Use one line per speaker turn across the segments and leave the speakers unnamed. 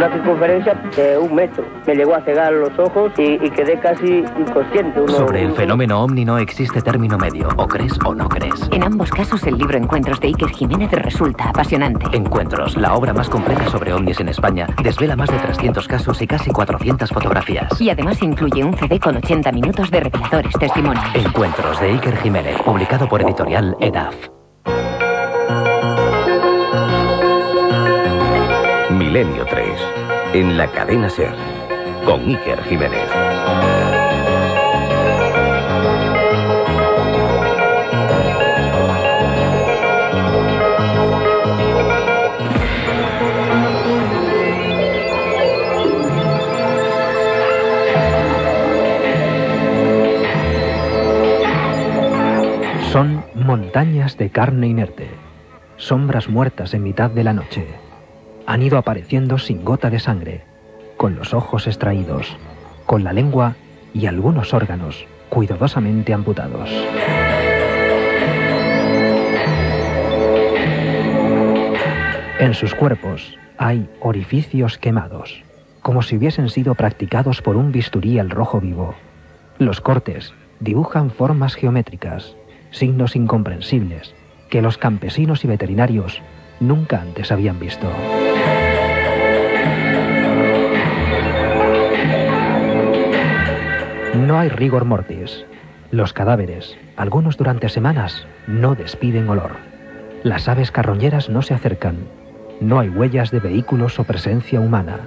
una circunferencia de un metro. Me llegó a cegar los ojos y, quedé casi inconsciente.
Sobre el fenómeno ovni no existe término medio, o crees o no crees.
En ambos casos el libro Encuentros de Iker Jiménez resulta apasionante.
Encuentros, la obra más completa sobre ovnis en España, desvela más de 300 casos y casi 400 fotografías.
Y además incluye un CD con 80 minutos de reveladores testimonios.
Encuentros de Iker Jiménez, publicado por editorial EDAF.
Milenio 3, en la cadena Ser, con Iker Jiménez.
Son montañas de carne inerte, sombras muertas en mitad de la noche han ido apareciendo sin gota de sangre, con los ojos extraídos, con la lengua y algunos órganos cuidadosamente amputados. En sus cuerpos hay orificios quemados, como si hubiesen sido practicados por un bisturí al rojo vivo. Los cortes dibujan formas geométricas, signos incomprensibles, que los campesinos y veterinarios nunca antes habían visto. No hay rigor mortis. Los cadáveres, algunos durante semanas, no despiden olor. Las aves carroñeras no se acercan. No hay huellas de vehículos o presencia humana.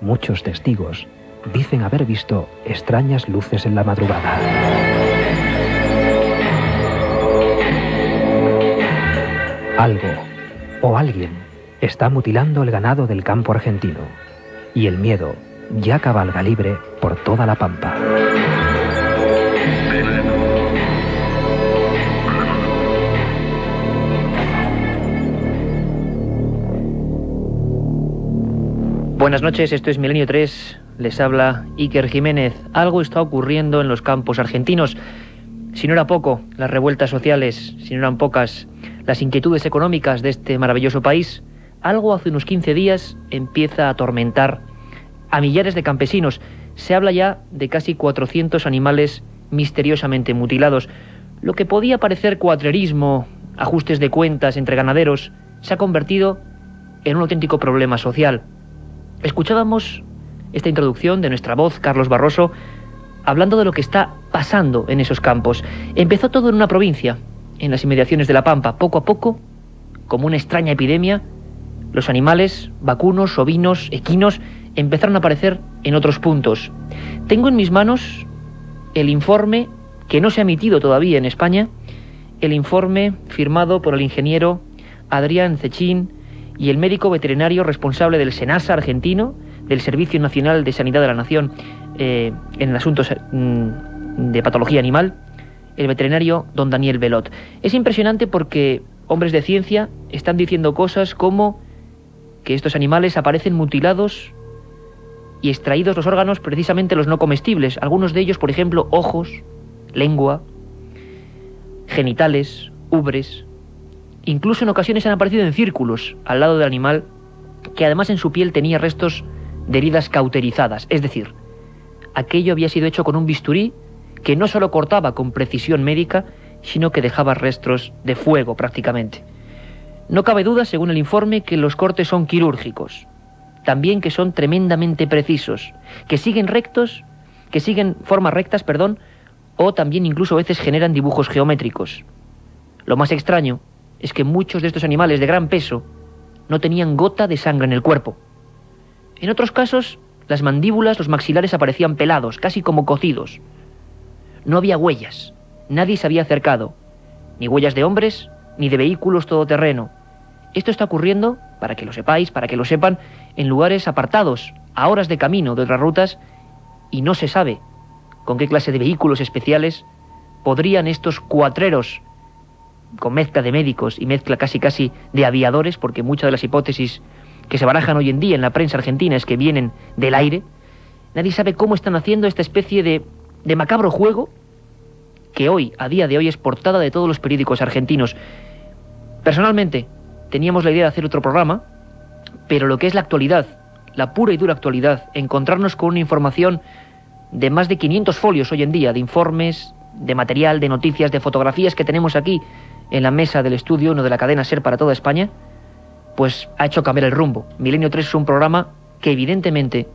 Muchos testigos dicen haber visto extrañas luces en la madrugada. Algo o alguien está mutilando el ganado del campo argentino y el miedo ya cabalga libre por toda la pampa.
Buenas noches, esto es Milenio 3, les habla Iker Jiménez. Algo está ocurriendo en los campos argentinos. Si no era poco, las revueltas sociales, si no eran pocas, las inquietudes económicas de este maravilloso país, algo hace unos 15 días empieza a atormentar a millares de campesinos. Se habla ya de casi 400 animales misteriosamente mutilados. Lo que podía parecer cuatrerismo, ajustes de cuentas entre ganaderos, se ha convertido en un auténtico problema social. Escuchábamos esta introducción de nuestra voz, Carlos Barroso, hablando de lo que está pasando en esos campos. Empezó todo en una provincia, en las inmediaciones de La Pampa. Poco a poco, como una extraña epidemia, los animales, vacunos, ovinos, equinos, empezaron a aparecer en otros puntos. Tengo en mis manos el informe que no se ha emitido todavía en España, el informe firmado por el ingeniero Adrián Cechín y el médico veterinario responsable del SENASA argentino, del Servicio Nacional de Sanidad de la Nación eh, en asuntos mm, de patología animal, el veterinario don Daniel Belot. Es impresionante porque hombres de ciencia están diciendo cosas como que estos animales aparecen mutilados y extraídos los órganos, precisamente los no comestibles, algunos de ellos, por ejemplo, ojos, lengua, genitales, ubres. Incluso en ocasiones han aparecido en círculos al lado del animal, que además en su piel tenía restos de heridas cauterizadas, es decir, aquello había sido hecho con un bisturí que no solo cortaba con precisión médica, sino que dejaba restos de fuego prácticamente. No cabe duda, según el informe, que los cortes son quirúrgicos, también que son tremendamente precisos, que siguen rectos, que siguen formas rectas, perdón, o también incluso a veces generan dibujos geométricos. Lo más extraño es que muchos de estos animales de gran peso no tenían gota de sangre en el cuerpo. En otros casos, las mandíbulas, los maxilares aparecían pelados, casi como cocidos. No había huellas, nadie se había acercado, ni huellas de hombres, ni de vehículos todoterreno. Esto está ocurriendo, para que lo sepáis, para que lo sepan, en lugares apartados, a horas de camino de otras rutas, y no se sabe con qué clase de vehículos especiales podrían estos cuatreros, con mezcla de médicos y mezcla casi casi de aviadores, porque muchas de las hipótesis que se barajan hoy en día en la prensa argentina es que vienen del aire, nadie sabe cómo están haciendo esta especie de, de macabro juego que hoy, a día de hoy, es portada de todos los periódicos argentinos. Personalmente, teníamos la idea de hacer otro programa, pero lo que es la actualidad, la pura y dura actualidad, encontrarnos con una información de más de 500 folios hoy en día, de informes, de material, de noticias, de fotografías que tenemos aquí en la mesa del estudio, uno de la cadena SER para toda España, pues ha hecho cambiar el rumbo. Milenio 3 es un programa que evidentemente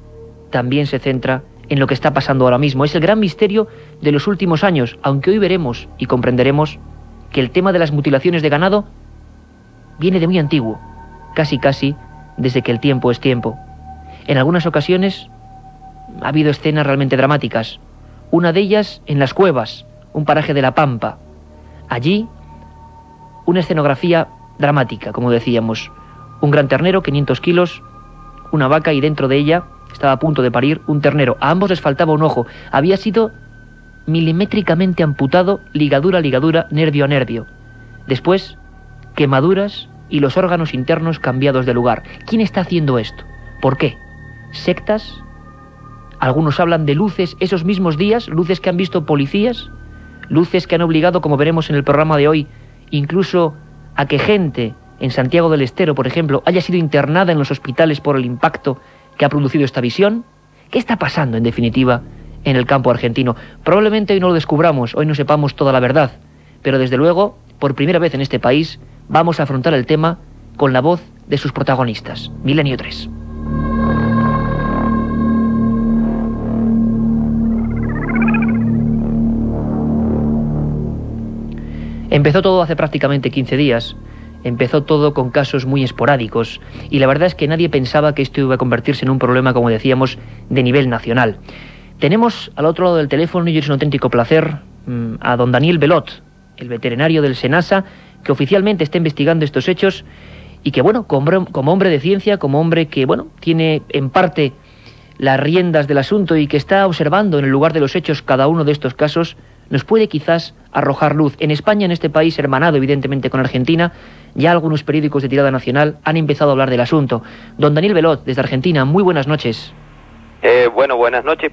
también se centra en lo que está pasando ahora mismo. Es el gran misterio de los últimos años, aunque hoy veremos y comprenderemos que el tema de las mutilaciones de ganado viene de muy antiguo, casi casi desde que el tiempo es tiempo. En algunas ocasiones ha habido escenas realmente dramáticas. Una de ellas en las cuevas, un paraje de la Pampa. Allí, una escenografía dramática, como decíamos. Un gran ternero, 500 kilos, una vaca y dentro de ella estaba a punto de parir un ternero. A ambos les faltaba un ojo. Había sido milimétricamente amputado, ligadura a ligadura, nervio a nervio. Después, quemaduras y los órganos internos cambiados de lugar. ¿Quién está haciendo esto? ¿Por qué? ¿Sectas? Algunos hablan de luces esos mismos días, luces que han visto policías, luces que han obligado, como veremos en el programa de hoy, incluso a que gente en Santiago del Estero, por ejemplo, haya sido internada en los hospitales por el impacto que ha producido esta visión? ¿Qué está pasando, en definitiva, en el campo argentino? Probablemente hoy no lo descubramos, hoy no sepamos toda la verdad, pero desde luego, por primera vez en este país, vamos a afrontar el tema con la voz de sus protagonistas. Milenio 3. Empezó todo hace prácticamente 15 días. Empezó todo con casos muy esporádicos y la verdad es que nadie pensaba que esto iba a convertirse en un problema, como decíamos, de nivel nacional. Tenemos al otro lado del teléfono, y es un auténtico placer, mm, a don Daniel Belot, el veterinario del SENASA, que oficialmente está investigando estos hechos y que, bueno, como, como hombre de ciencia, como hombre que, bueno, tiene en parte las riendas del asunto y que está observando en el lugar de los hechos cada uno de estos casos, nos puede quizás arrojar luz. En España, en este país hermanado evidentemente con Argentina, ya algunos periódicos de tirada nacional han empezado a hablar del asunto. Don Daniel Velot, desde Argentina, muy buenas noches.
Eh, bueno, buenas noches.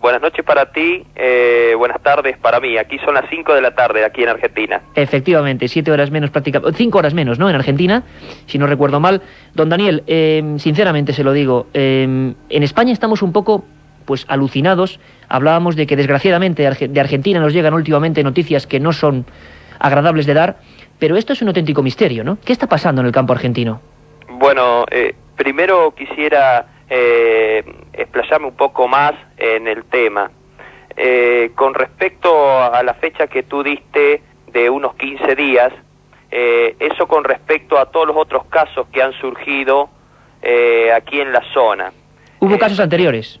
Buenas noches para ti, eh, buenas tardes para mí. Aquí son las 5 de la tarde, aquí en Argentina.
Efectivamente, siete horas menos prácticamente, cinco horas menos, ¿no? En Argentina, si no recuerdo mal. Don Daniel, eh, sinceramente se lo digo, en España estamos un poco pues alucinados. Hablábamos de que desgraciadamente de Argentina nos llegan últimamente noticias que no son agradables de dar, pero esto es un auténtico misterio, ¿no? ¿Qué está pasando en el campo argentino?
Bueno, eh, primero quisiera eh, explayarme un poco más en el tema. Eh, con respecto a la fecha que tú diste de unos 15 días, eh, eso con respecto a todos los otros casos que han surgido aquí en la zona.
¿Hubo casos anteriores?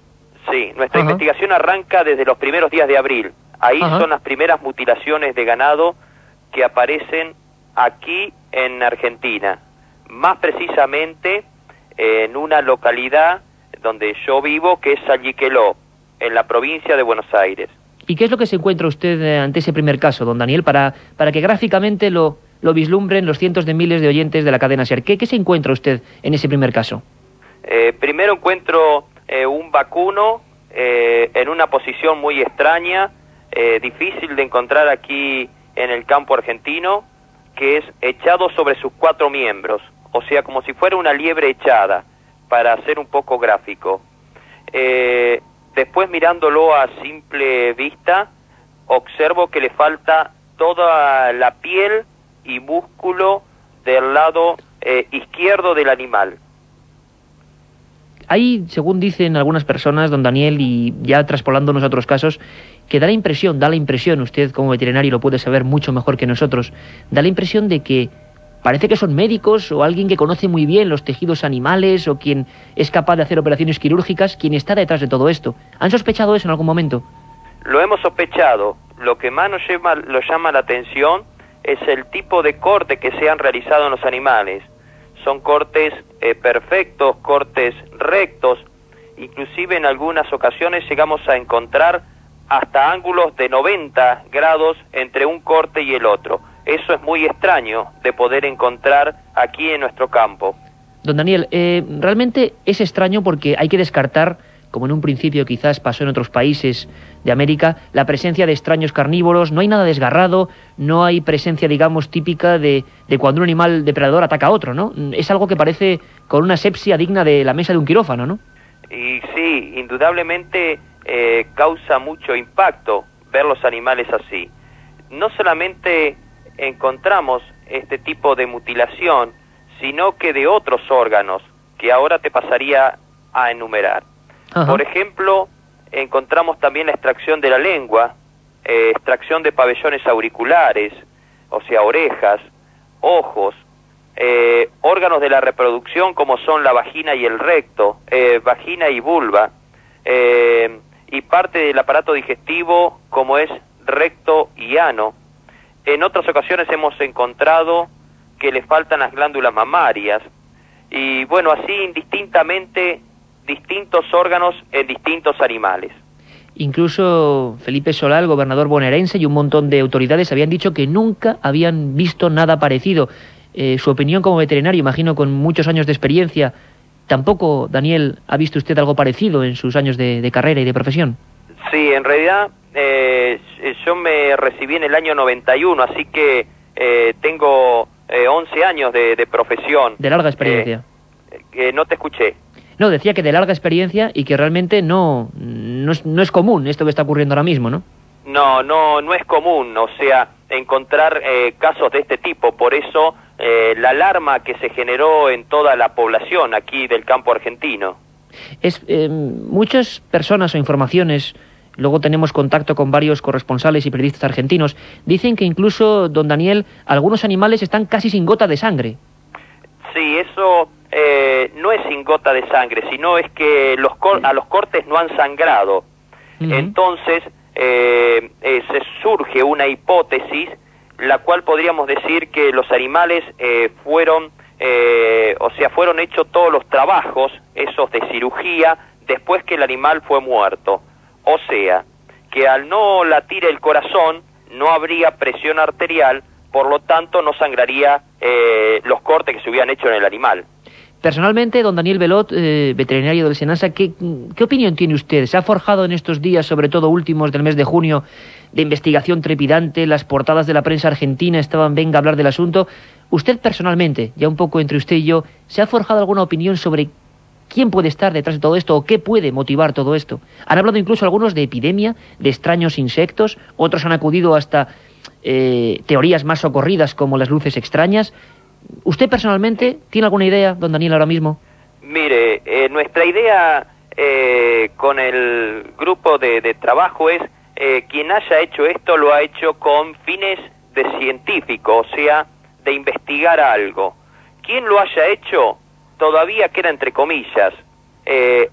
Sí, nuestra investigación arranca desde los primeros días de abril. Ahí son las primeras mutilaciones de ganado que aparecen aquí en Argentina. Más precisamente en una localidad donde yo vivo, que es Salliqueló, en la provincia de Buenos Aires.
¿Y qué es lo que se encuentra usted eh, ante ese primer caso, don Daniel, para, para que gráficamente lo, lo vislumbren los cientos de miles de oyentes de la cadena SER? ¿Qué, qué se encuentra usted en ese primer caso?
Eh, primero encuentro eh, un vacuno eh, en una posición muy extraña, difícil de encontrar aquí en el campo argentino, que es echado sobre sus cuatro miembros, o sea, como si fuera una liebre echada, para hacer un poco gráfico. después mirándolo a simple vista, observo que le falta toda la piel y músculo del lado izquierdo del animal.
Hay, según dicen algunas personas, don Daniel, y ya traspolándonos a otros casos, que da la impresión, da la impresión, usted como veterinario lo puede saber mucho mejor que nosotros, da la impresión de que parece que son médicos o alguien que conoce muy bien los tejidos animales o quien es capaz de hacer operaciones quirúrgicas, quien está detrás de todo esto. ¿Han sospechado eso en algún momento?
Lo hemos sospechado. Lo que más nos llama, lo llama la atención es el tipo de corte que se han realizado en los animales son cortes eh, perfectos, cortes rectos, inclusive en algunas ocasiones llegamos a encontrar hasta ángulos de 90 grados entre un corte y el otro. Eso es muy extraño de poder encontrar aquí en nuestro campo.
Don Daniel, eh, realmente es extraño porque hay que descartar como en un principio quizás pasó en otros países de América, la presencia de extraños carnívoros, no hay nada desgarrado, no hay presencia, digamos, típica de, de cuando un animal depredador ataca a otro, ¿no? Es algo que parece con una sepsia digna de la mesa de un quirófano, ¿no?
Y sí, indudablemente eh, causa mucho impacto ver los animales así. No solamente encontramos este tipo de mutilación, sino que de otros órganos que ahora te pasaría a enumerar. Por ejemplo, encontramos también la extracción de la lengua, eh, extracción de pabellones auriculares, o sea, orejas, ojos, eh, órganos de la reproducción como son la vagina y el recto, eh, vagina y vulva, y parte del aparato digestivo como es recto y ano. En otras ocasiones hemos encontrado que le faltan las glándulas mamarias y bueno, así indistintamente distintos órganos en distintos animales.
Incluso Felipe Solá, el gobernador bonaerense, y un montón de autoridades habían dicho que nunca habían visto nada parecido. Eh, su opinión como veterinario, imagino con muchos años de experiencia, tampoco, Daniel, ha visto usted algo parecido en sus años de, carrera y de profesión.
Sí, en realidad eh, yo me recibí en el año 91, así que eh, tengo 11 años de, profesión.
De larga experiencia.
que no te escuché.
No, decía que de larga experiencia y que realmente no, no, es, no es común esto que está ocurriendo ahora mismo, ¿no?
No, no, no es común, o sea, encontrar eh, casos de este tipo. Por eso eh, la alarma que se generó en toda la población aquí del campo argentino.
Es, eh, muchas personas o informaciones, luego tenemos contacto con varios corresponsales y periodistas argentinos, dicen que incluso, don Daniel, algunos animales están casi sin gota de sangre.
Sí, eso eh, no es sin gota de sangre, sino es que los a los cortes no han sangrado. Entonces, eh, eh, se surge una hipótesis, la cual podríamos decir que los animales fueron, o sea, fueron hechos todos los trabajos, esos de cirugía, después que el animal fue muerto. O sea, que al no latir el corazón, no habría presión arterial, por lo tanto no sangraría los cortes que se hubieran hecho en el animal.
Personalmente, don Daniel Belot, eh, veterinario del Senasa, ¿qué, ¿qué, opinión tiene usted? ¿Se ha forjado en estos días, sobre todo últimos del mes de junio, de investigación trepidante? Las portadas de la prensa argentina estaban, venga a hablar del asunto. Usted personalmente, ya un poco entre usted y yo, ¿se ha forjado alguna opinión sobre quién puede estar detrás de todo esto o qué puede motivar todo esto? Han hablado incluso algunos de epidemia, de extraños insectos, otros han acudido hasta eh, teorías más socorridas como las luces extrañas. ¿Usted personalmente tiene alguna idea, don Daniel, ahora mismo?
Mire, eh, nuestra idea eh, con el grupo de, trabajo es eh, quien haya hecho esto lo ha hecho con fines de científico, o sea, de investigar algo. Quien lo haya hecho todavía queda entre comillas.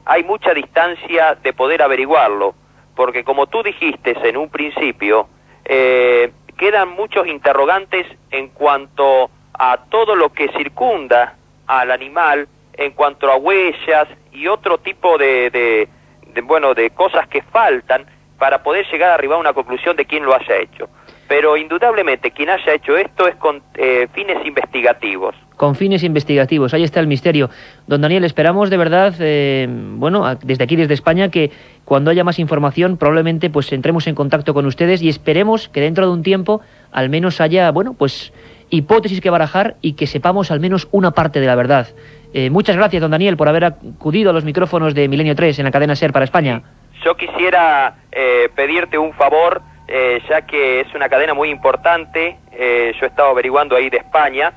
hay mucha distancia de poder averiguarlo, porque como tú dijiste en un principio, quedan muchos interrogantes en cuanto a todo lo que circunda al animal en cuanto a huellas y otro tipo de, de, bueno de cosas que faltan para poder llegar a arribar a una conclusión de quién lo haya hecho. Pero indudablemente quien haya hecho esto es con eh, fines investigativos.
Con fines investigativos, ahí está el misterio. Don Daniel, esperamos de verdad, eh, bueno, desde aquí, desde España, que cuando haya más información probablemente pues entremos en contacto con ustedes y esperemos que dentro de un tiempo al menos haya, bueno, pues hipótesis que barajar y que sepamos al menos una parte de la verdad. Eh, muchas gracias, don Daniel, por haber acudido a los micrófonos de Milenio 3 en la cadena SER para España.
Yo quisiera eh, pedirte un favor, eh, ya que es una cadena muy importante. yo he estado averiguando ahí de España.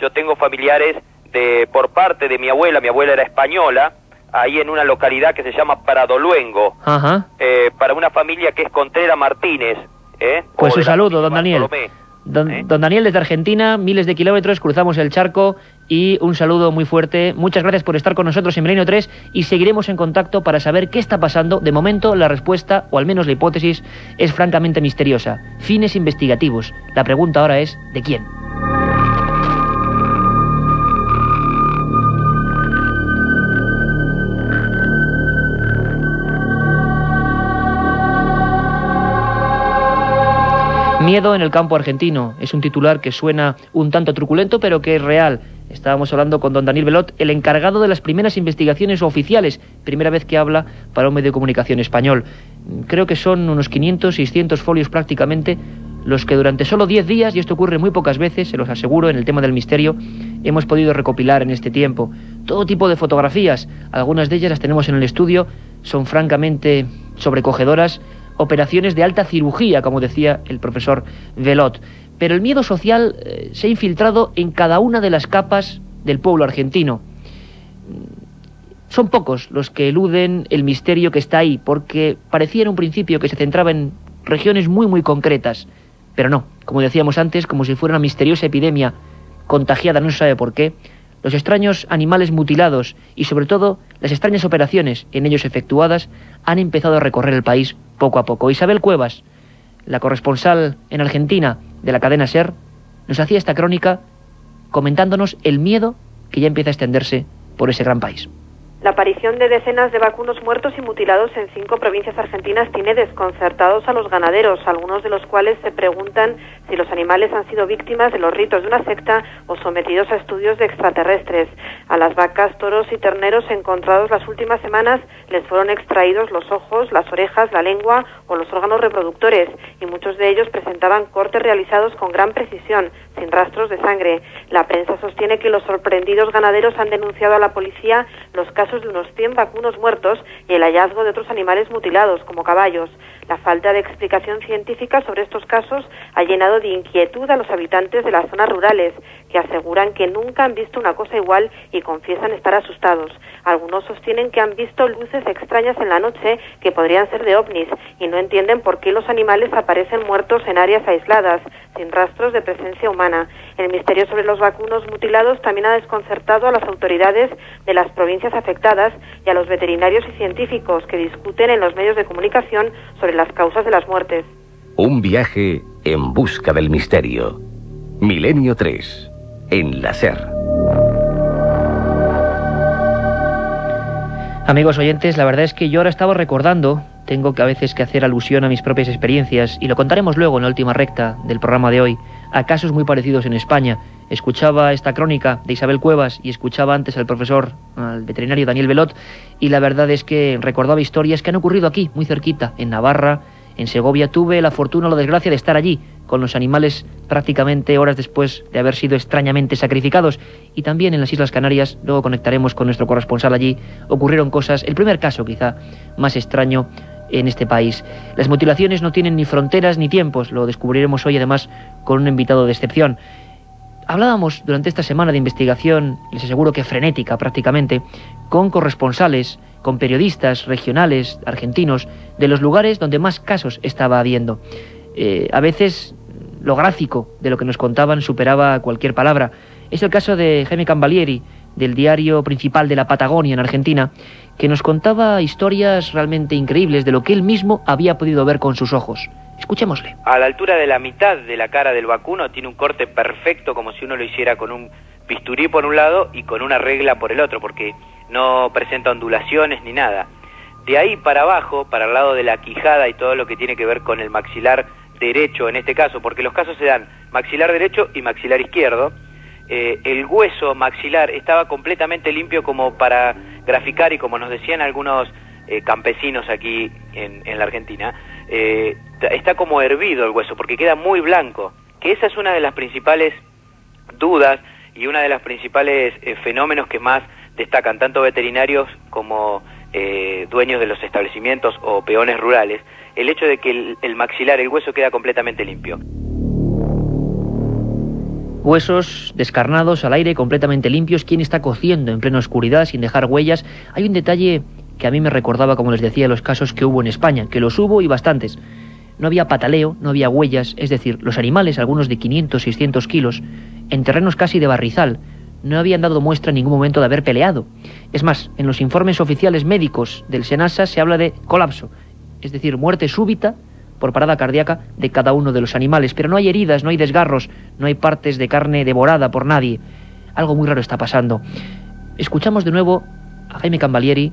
Yo tengo familiares de por parte de mi abuela, mi abuela era española, ahí en una localidad que se llama Paradoluengo, para una familia que es Contreras Martínez.
Pues un saludo, don Daniel. ¿Eh? Don, Daniel, desde Argentina, miles de kilómetros, cruzamos el charco y un saludo muy fuerte. Muchas gracias por estar con nosotros en Milenio 3 y seguiremos en contacto para saber qué está pasando. De momento, la respuesta, o al menos la hipótesis, es francamente misteriosa. Fines investigativos. La pregunta ahora es, ¿de quién? Miedo en el campo argentino. Es un titular que suena un tanto truculento, pero que es real. Estábamos hablando con don Daniel Belot, el encargado de las primeras investigaciones oficiales, primera vez que habla para un medio de comunicación español. Creo que son unos 500, 600 folios prácticamente los que durante solo 10 días, y esto ocurre muy pocas veces, se los aseguro, en el tema del misterio, hemos podido recopilar en este tiempo. Todo tipo de fotografías, algunas de ellas las tenemos en el estudio, son francamente sobrecogedoras, operaciones de alta cirugía, como decía el profesor Velot. Pero el miedo social eh, se ha infiltrado en cada una de las capas del pueblo argentino. Son pocos los que eluden el misterio que está ahí, porque parecía en un principio que se centraba en regiones muy muy concretas, pero no, como decíamos antes, como si fuera una misteriosa epidemia contagiada no se sabe por qué, los extraños animales mutilados y sobre todo las extrañas operaciones en ellos efectuadas han empezado a recorrer el país poco a poco. Isabel Cuevas, la corresponsal en Argentina de la cadena SER, nos hacía esta crónica comentándonos el miedo que ya empieza a extenderse por ese gran país.
La aparición de decenas de vacunos muertos y mutilados en cinco provincias argentinas tiene desconcertados a los ganaderos, algunos de los cuales se preguntan si los animales han sido víctimas de los ritos de una secta o sometidos a estudios de extraterrestres. A las vacas, toros y terneros encontrados las últimas semanas les fueron extraídos los ojos, las orejas, la lengua o los órganos reproductores y muchos de ellos presentaban cortes realizados con gran precisión, sin rastros de sangre. La prensa sostiene que los sorprendidos ganaderos han denunciado a la policía los casos de unos 100 vacunos muertos y el hallazgo de otros animales mutilados, como caballos. La falta de explicación científica sobre estos casos ha llenado de inquietud a los habitantes de las zonas rurales, que aseguran que nunca han visto una cosa igual y confiesan estar asustados. Algunos sostienen que han visto luces extrañas en la noche que podrían ser de ovnis y no entienden por qué los animales aparecen muertos en áreas aisladas, sin rastros de presencia humana. El misterio sobre los vacunos mutilados también ha desconcertado a las autoridades de las provincias afectadas y a los veterinarios y científicos que discuten en los medios de comunicación sobre las causas de las muertes.
Un viaje en busca del misterio. Milenio 3, en la SER.
Amigos oyentes, la verdad es que yo ahora estaba recordando, tengo que a veces que hacer alusión a mis propias experiencias, y lo contaremos luego en la última recta del programa de hoy, a casos muy parecidos en España. Escuchaba esta crónica de Isabel Cuevas y escuchaba antes al profesor, al veterinario Daniel Belot, y la verdad es que recordaba historias que han ocurrido aquí, muy cerquita, en Navarra, en Segovia. Tuve la fortuna o la desgracia de estar allí, con los animales prácticamente horas después de haber sido extrañamente sacrificados. Y también en las Islas Canarias, luego conectaremos con nuestro corresponsal allí, ocurrieron cosas, el primer caso quizá más extraño en este país. Las mutilaciones no tienen ni fronteras ni tiempos, lo descubriremos hoy además con un invitado de excepción. Hablábamos durante esta semana de investigación, les aseguro que frenética prácticamente, con corresponsales, con periodistas regionales, argentinos, de los lugares donde más casos estaba habiendo. Eh, a veces lo gráfico de lo que nos contaban superaba cualquier palabra. Es el caso de Jaime Cambalieri, del diario principal de la Patagonia en Argentina, que nos contaba historias realmente increíbles de lo que él mismo había podido ver con sus ojos. Escuchémosle.
A la altura de la mitad de la cara del vacuno tiene un corte perfecto como si uno lo hiciera con un bisturí por un lado y con una regla por el otro, porque no presenta ondulaciones ni nada. De ahí para abajo, para el lado de la quijada y todo lo que tiene que ver con el maxilar derecho en este caso, porque los casos se dan maxilar derecho y maxilar izquierdo, eh, el hueso maxilar estaba completamente limpio como para graficar y como nos decían algunos eh, campesinos aquí en, en la Argentina, eh, está como hervido el hueso porque queda muy blanco, que esa es una de las principales dudas y una de las principales eh, fenómenos que más destacan tanto veterinarios como eh, dueños de los establecimientos o peones rurales, el hecho de que el, el maxilar, el hueso queda completamente limpio.
Huesos descarnados al aire, completamente limpios. ¿Quién está cociendo en plena oscuridad sin dejar huellas? Hay un detalle que a mí me recordaba, como les decía, los casos que hubo en España, que los hubo y bastantes. No había pataleo, no había huellas, es decir, los animales, algunos de 500, 600 kilos, en terrenos casi de barrizal, no habían dado muestra en ningún momento de haber peleado. Es más, en los informes oficiales médicos del SENASA se habla de colapso, es decir, muerte súbita por parada cardíaca de cada uno de los animales, pero no hay heridas, no hay desgarros, no hay partes de carne devorada por nadie. Algo muy raro está pasando. Escuchamos de nuevo a Jaime Cambalieri,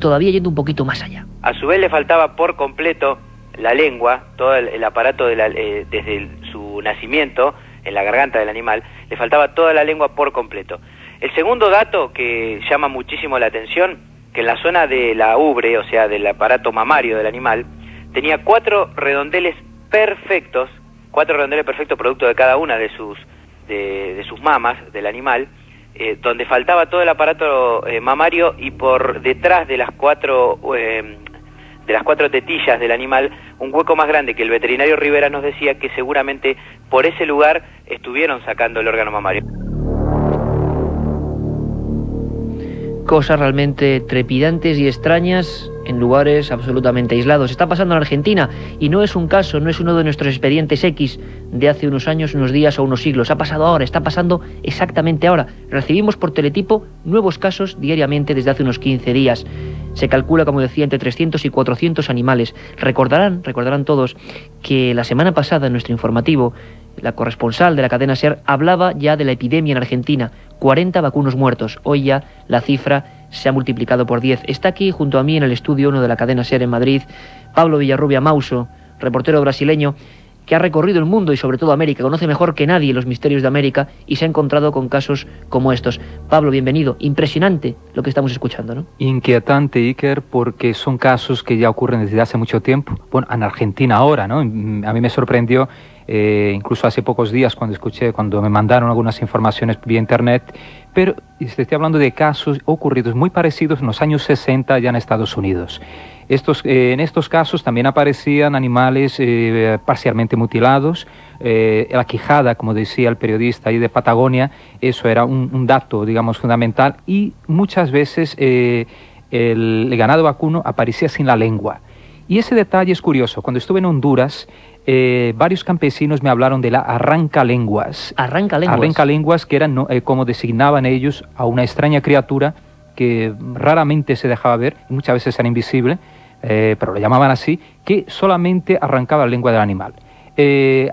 todavía yendo un poquito más allá.
A su vez le faltaba por completo la lengua, todo el, aparato eh, desde su nacimiento, en la garganta del animal, le faltaba toda la lengua por completo. El segundo dato que llama muchísimo la atención, que en la zona de la ubre, o sea, del aparato mamario del animal, tenía cuatro redondeles perfectos, cuatro redondeles perfectos producto de cada una de sus, de, sus mamas del animal, eh, donde faltaba todo el aparato eh, mamario y por detrás de las cuatro eh, de las cuatro tetillas del animal un hueco más grande que el veterinario Rivera nos decía que seguramente por ese lugar estuvieron sacando el órgano mamario.
cosas realmente trepidantes y extrañas en lugares absolutamente aislados. Está pasando en Argentina y no es un caso, no es uno de nuestros expedientes X de hace unos años, unos días o unos siglos. Ha pasado ahora, está pasando exactamente ahora. Recibimos por teletipo nuevos casos diariamente desde hace unos 15 días. Se calcula, como decía, entre 300 y 400 animales. Recordarán, recordarán todos, que la semana pasada en nuestro informativo la corresponsal de la cadena SER hablaba ya de la epidemia en Argentina. 40 vacunos muertos. Hoy ya la cifra se ha multiplicado por 10. Está aquí junto a mí en el estudio uno de la cadena SER en Madrid, Pablo Villarrubia Mauso, reportero brasileño, que ha recorrido el mundo y sobre todo América, conoce mejor que nadie los misterios de América y se ha encontrado con casos como estos. Pablo, bienvenido. Impresionante lo que estamos escuchando, ¿no?
Inquietante, Iker, porque son casos que ya ocurren desde hace mucho tiempo. Bueno, en Argentina ahora, ¿no? A mí me sorprendió eh, incluso hace pocos días cuando escuché, cuando me mandaron algunas informaciones vía internet, pero estoy hablando de casos ocurridos muy parecidos en los años 60 ya en Estados Unidos. Estos, eh, en estos casos también aparecían animales eh, parcialmente mutilados, la quijada, como decía el periodista ahí de Patagonia, eso era un, dato, digamos, fundamental, y muchas veces el ganado vacuno aparecía sin la lengua. Y ese detalle es curioso. Cuando estuve en Honduras, eh, varios campesinos me hablaron de la arranca lenguas.
Arranca lenguas.
Arranca lenguas, que eran eh, como designaban ellos a una extraña criatura que raramente se dejaba ver, muchas veces era invisible, eh, pero lo llamaban así, que solamente arrancaba la lengua del animal.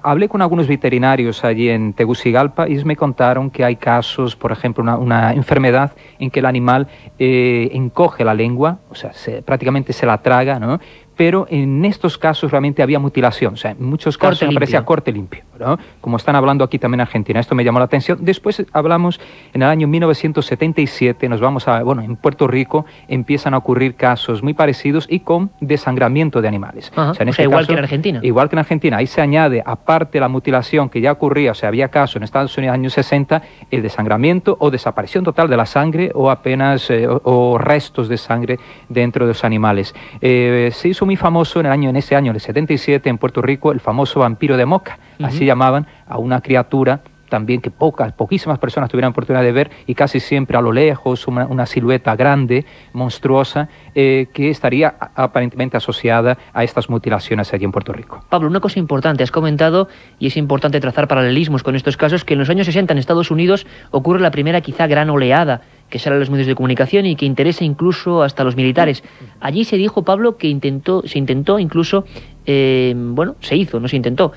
hablé con algunos veterinarios allí en Tegucigalpa y me contaron que hay casos, por ejemplo, una, enfermedad en que el animal encoge la lengua, o sea, prácticamente se la traga, ¿no? Pero en estos casos realmente había mutilación, o sea, en muchos casos corte aparecía corte limpio, ¿no? como están hablando aquí también en Argentina. Esto me llamó la atención. Después hablamos en el año 1977, nos vamos a, bueno, en Puerto Rico empiezan a ocurrir casos muy parecidos y con desangramiento de animales.
o sea, este igual que en Argentina.
Igual que en Argentina. Ahí se añade, aparte de la mutilación que ya ocurría, o sea, había casos en Estados Unidos en los años 60, el desangramiento o desaparición total de la sangre o apenas, eh, o, restos de sangre dentro de los animales. Eh, se hizo muy famoso en el año, en ese año, el 77, en Puerto Rico, el famoso vampiro de Moca. Así llamaban a una criatura también que pocas, poquísimas personas tuvieran oportunidad de ver y casi siempre a lo lejos una, silueta grande, monstruosa, eh, que estaría aparentemente asociada a estas mutilaciones allí en Puerto Rico.
Pablo, una cosa importante, has comentado, y es importante trazar paralelismos con estos casos, que en los años 60 en Estados Unidos ocurre la primera quizá gran oleada que sale a los medios de comunicación y que interesa incluso hasta a los militares. Allí se dijo, Pablo, que intentó, se intentó incluso, eh, bueno, se hizo, no se intentó,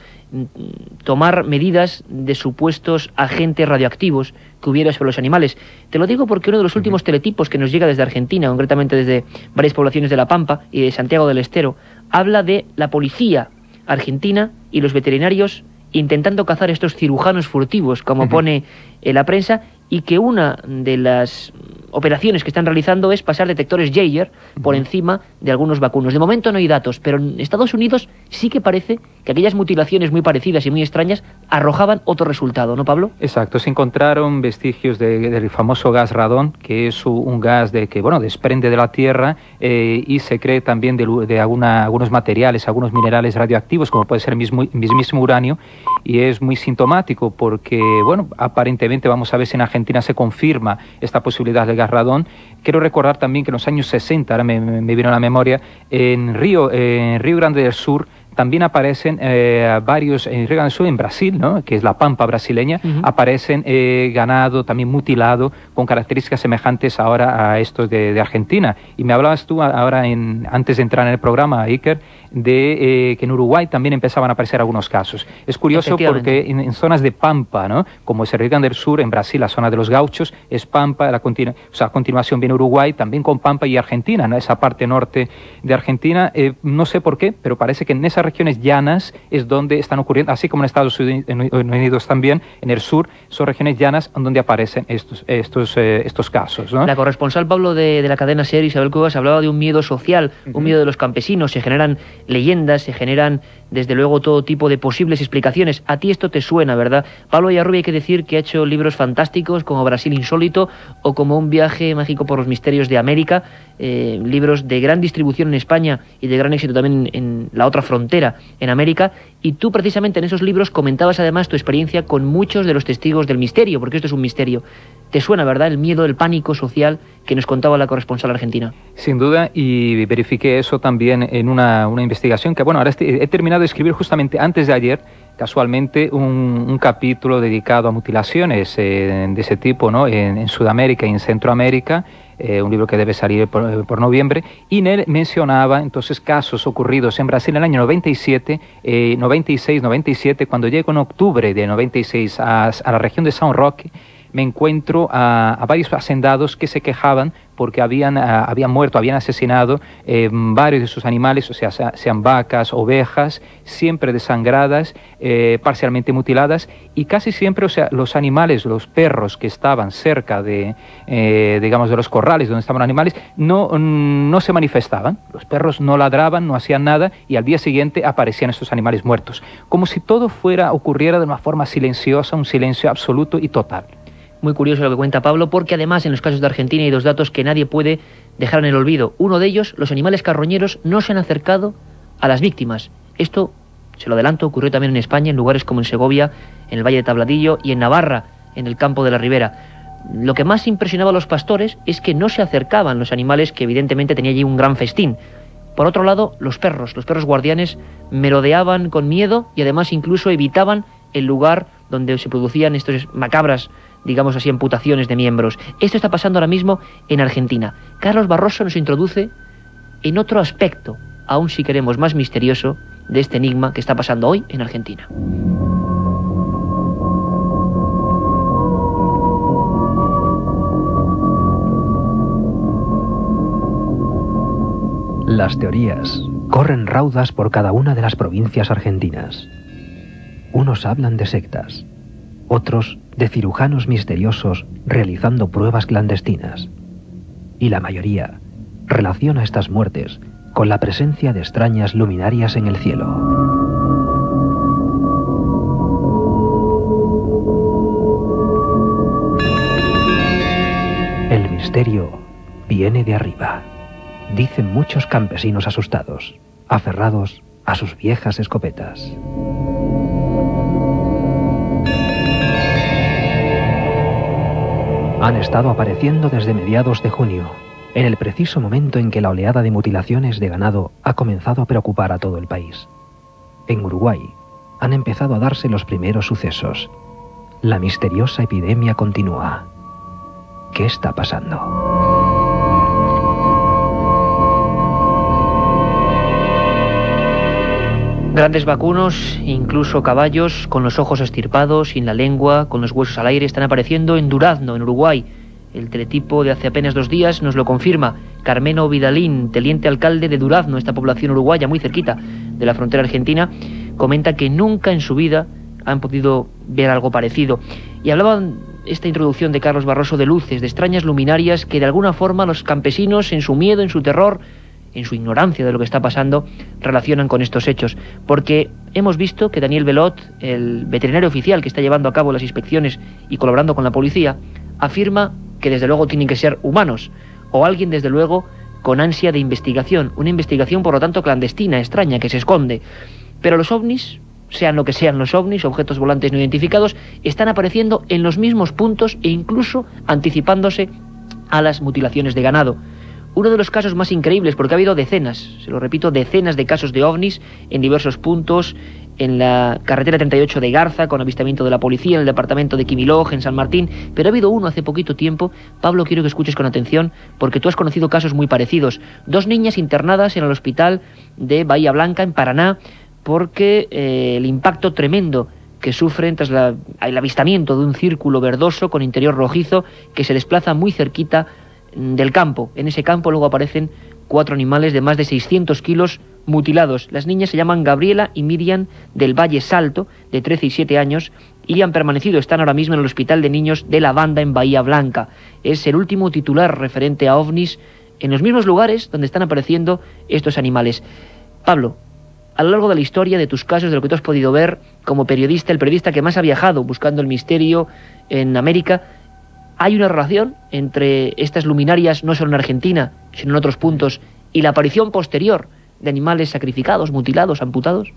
tomar medidas de supuestos agentes radioactivos que hubiera sobre los animales. Te lo digo porque uno de los últimos teletipos que nos llega desde Argentina, concretamente desde varias poblaciones de La Pampa y de Santiago del Estero, habla de la policía argentina y los veterinarios intentando cazar estos cirujanos furtivos, como pone en la prensa, y que una de las operaciones que están realizando es pasar detectores Jaeger por encima de algunos vacunos. De momento no hay datos, pero en Estados Unidos sí que parece que aquellas mutilaciones muy parecidas y muy extrañas arrojaban otro resultado, ¿no, Pablo?
Exacto, se encontraron vestigios del famoso gas radón, que es un gas de que bueno desprende de la tierra eh, y se cree también de, algunos materiales, algunos minerales radioactivos, como puede ser el mismo, mismísimo uranio, y es muy sintomático porque bueno aparentemente vamos a ver si en Argentina se confirma esta posibilidad de Garradón. Quiero recordar también que en los años 60, ahora me, me vino a la memoria, en Río, en Río Grande del Sur, también aparecen eh, varios, en Río Grande del Sur, en Brasil, ¿no? que es la pampa brasileña, aparecen eh, ganado también mutilado con características semejantes ahora a estos de, Argentina. Y me hablabas tú ahora, en, antes de entrar en el programa, Iker, de eh, que en Uruguay también empezaban a aparecer algunos casos. Es curioso porque en, zonas de pampa, ¿no? como es el Río Grande del Sur, en Brasil, la zona de los gauchos, es pampa, la o sea, a continuación viene Uruguay, también con pampa y Argentina, ¿no? esa parte norte de Argentina. no sé por qué, pero parece que en esa regiones llanas es donde están ocurriendo, así como en Estados Unidos también, en el sur, son regiones llanas donde aparecen estos, estos, eh, estos casos.
La corresponsal Pablo de, la cadena SER, Isabel Cuevas, hablaba de un miedo social, un miedo de los campesinos, se generan leyendas, se generan desde luego todo tipo de posibles explicaciones. A ti esto te suena, ¿verdad? Pablo Yarrubia hay que decir que ha hecho libros fantásticos como Brasil Insólito o como Un viaje mágico por los misterios de América, eh, libros de gran distribución en España y de gran éxito también en la otra frontera, en América. Y tú precisamente en esos libros comentabas además tu experiencia con muchos de los testigos del misterio, porque esto es un misterio. ¿Te suena, verdad, el miedo, el pánico social que nos contaba la corresponsal argentina?
Sin duda, y verifiqué eso también en una, investigación que, bueno, ahora he terminado de escribir justamente antes de ayer, casualmente, un, capítulo dedicado a mutilaciones eh, de ese tipo, ¿no? En, Sudamérica y en Centroamérica, eh, un libro que debe salir por, por, noviembre, y en él mencionaba entonces casos ocurridos en Brasil en el año 97, 96, 97, cuando llego en octubre de 96 a, a la región de São Roque, me encuentro a, varios hacendados que se quejaban porque habían, habían muerto, habían asesinado eh, varios de sus animales, o sea, sean vacas, ovejas, siempre desangradas, eh, parcialmente mutiladas, y casi siempre, o sea, los animales, los perros que estaban cerca de, eh, digamos, de los corrales donde estaban animales, no, no se manifestaban, los perros no ladraban, no hacían nada, y al día siguiente aparecían estos animales muertos, como si todo fuera, ocurriera de una forma silenciosa, un silencio absoluto y total.
Muy curioso lo que cuenta Pablo, porque además en los casos de Argentina hay dos datos que nadie puede dejar en el olvido. Uno de ellos, los animales carroñeros no se han acercado a las víctimas. Esto, se lo adelanto, ocurrió también en España, en lugares como en Segovia, en el Valle de Tabladillo y en Navarra, en el campo de la Ribera. Lo que más impresionaba a los pastores es que no se acercaban los animales que evidentemente tenía allí un gran festín. Por otro lado, los perros, los perros guardianes merodeaban con miedo y además incluso evitaban el lugar donde se producían estas macabras digamos así, amputaciones de miembros. Esto está pasando ahora mismo en Argentina. Carlos Barroso nos introduce en otro aspecto, aún si queremos más misterioso, de este enigma que está pasando hoy en Argentina.
Las teorías corren raudas por cada una de las provincias argentinas. Unos hablan de sectas, otros de cirujanos misteriosos realizando pruebas clandestinas. Y la mayoría relaciona estas muertes con la presencia de extrañas luminarias en el cielo. El misterio viene de arriba, dicen muchos campesinos asustados, aferrados a sus viejas escopetas. Han estado apareciendo desde mediados de junio, en el preciso momento en que la oleada de mutilaciones de ganado ha comenzado a preocupar a todo el país. En Uruguay han empezado a darse los primeros sucesos. La misteriosa epidemia continúa. ¿Qué está pasando?
Grandes vacunos, incluso caballos con los ojos estirpados, sin la lengua, con los huesos al aire, están apareciendo en Durazno, en Uruguay. El teletipo de hace apenas dos días nos lo confirma. Carmeno Vidalín, teniente alcalde de Durazno, esta población uruguaya muy cerquita de la frontera argentina, comenta que nunca en su vida han podido ver algo parecido. Y hablaban esta introducción de Carlos Barroso de luces, de extrañas luminarias que de alguna forma los campesinos, en su miedo, en su terror, en su ignorancia de lo que está pasando, relacionan con estos hechos. Porque hemos visto que Daniel Belot, el veterinario oficial que está llevando a cabo las inspecciones y colaborando con la policía, afirma que desde luego tienen que ser humanos, o alguien desde luego con ansia de investigación, una investigación por lo tanto clandestina, extraña, que se esconde. Pero los ovnis, sean lo que sean los ovnis, objetos volantes no identificados, están apareciendo en los mismos puntos e incluso anticipándose a las mutilaciones de ganado uno de los casos más increíbles, porque ha habido decenas, se lo repito, decenas de casos de ovnis en diversos puntos, en la carretera 38 de Garza, con avistamiento de la policía, en el departamento de Quimiloj, en San Martín, pero ha habido uno hace poquito tiempo. Pablo, quiero que escuches con atención, porque tú has conocido casos muy parecidos. Dos niñas internadas en el hospital de Bahía Blanca, en Paraná, porque eh, el impacto tremendo que sufren tras el avistamiento de un círculo verdoso con interior rojizo que se desplaza muy cerquita del campo. En ese campo luego aparecen cuatro animales de más de 600 kilos mutilados. Las niñas se llaman Gabriela y Miriam del Valle Salto, de 13 y 7 años, y han permanecido, están ahora mismo en el Hospital de Niños de la Banda en Bahía Blanca. Es el último titular referente a ovnis en los mismos lugares donde están apareciendo estos animales. Pablo, a lo largo de la historia, de tus casos, de lo que tú has podido ver como periodista, el periodista que más ha viajado buscando el misterio en América, ¿hay una relación entre estas luminarias, no solo en Argentina, sino en otros puntos, y la aparición posterior de animales sacrificados, mutilados, amputados?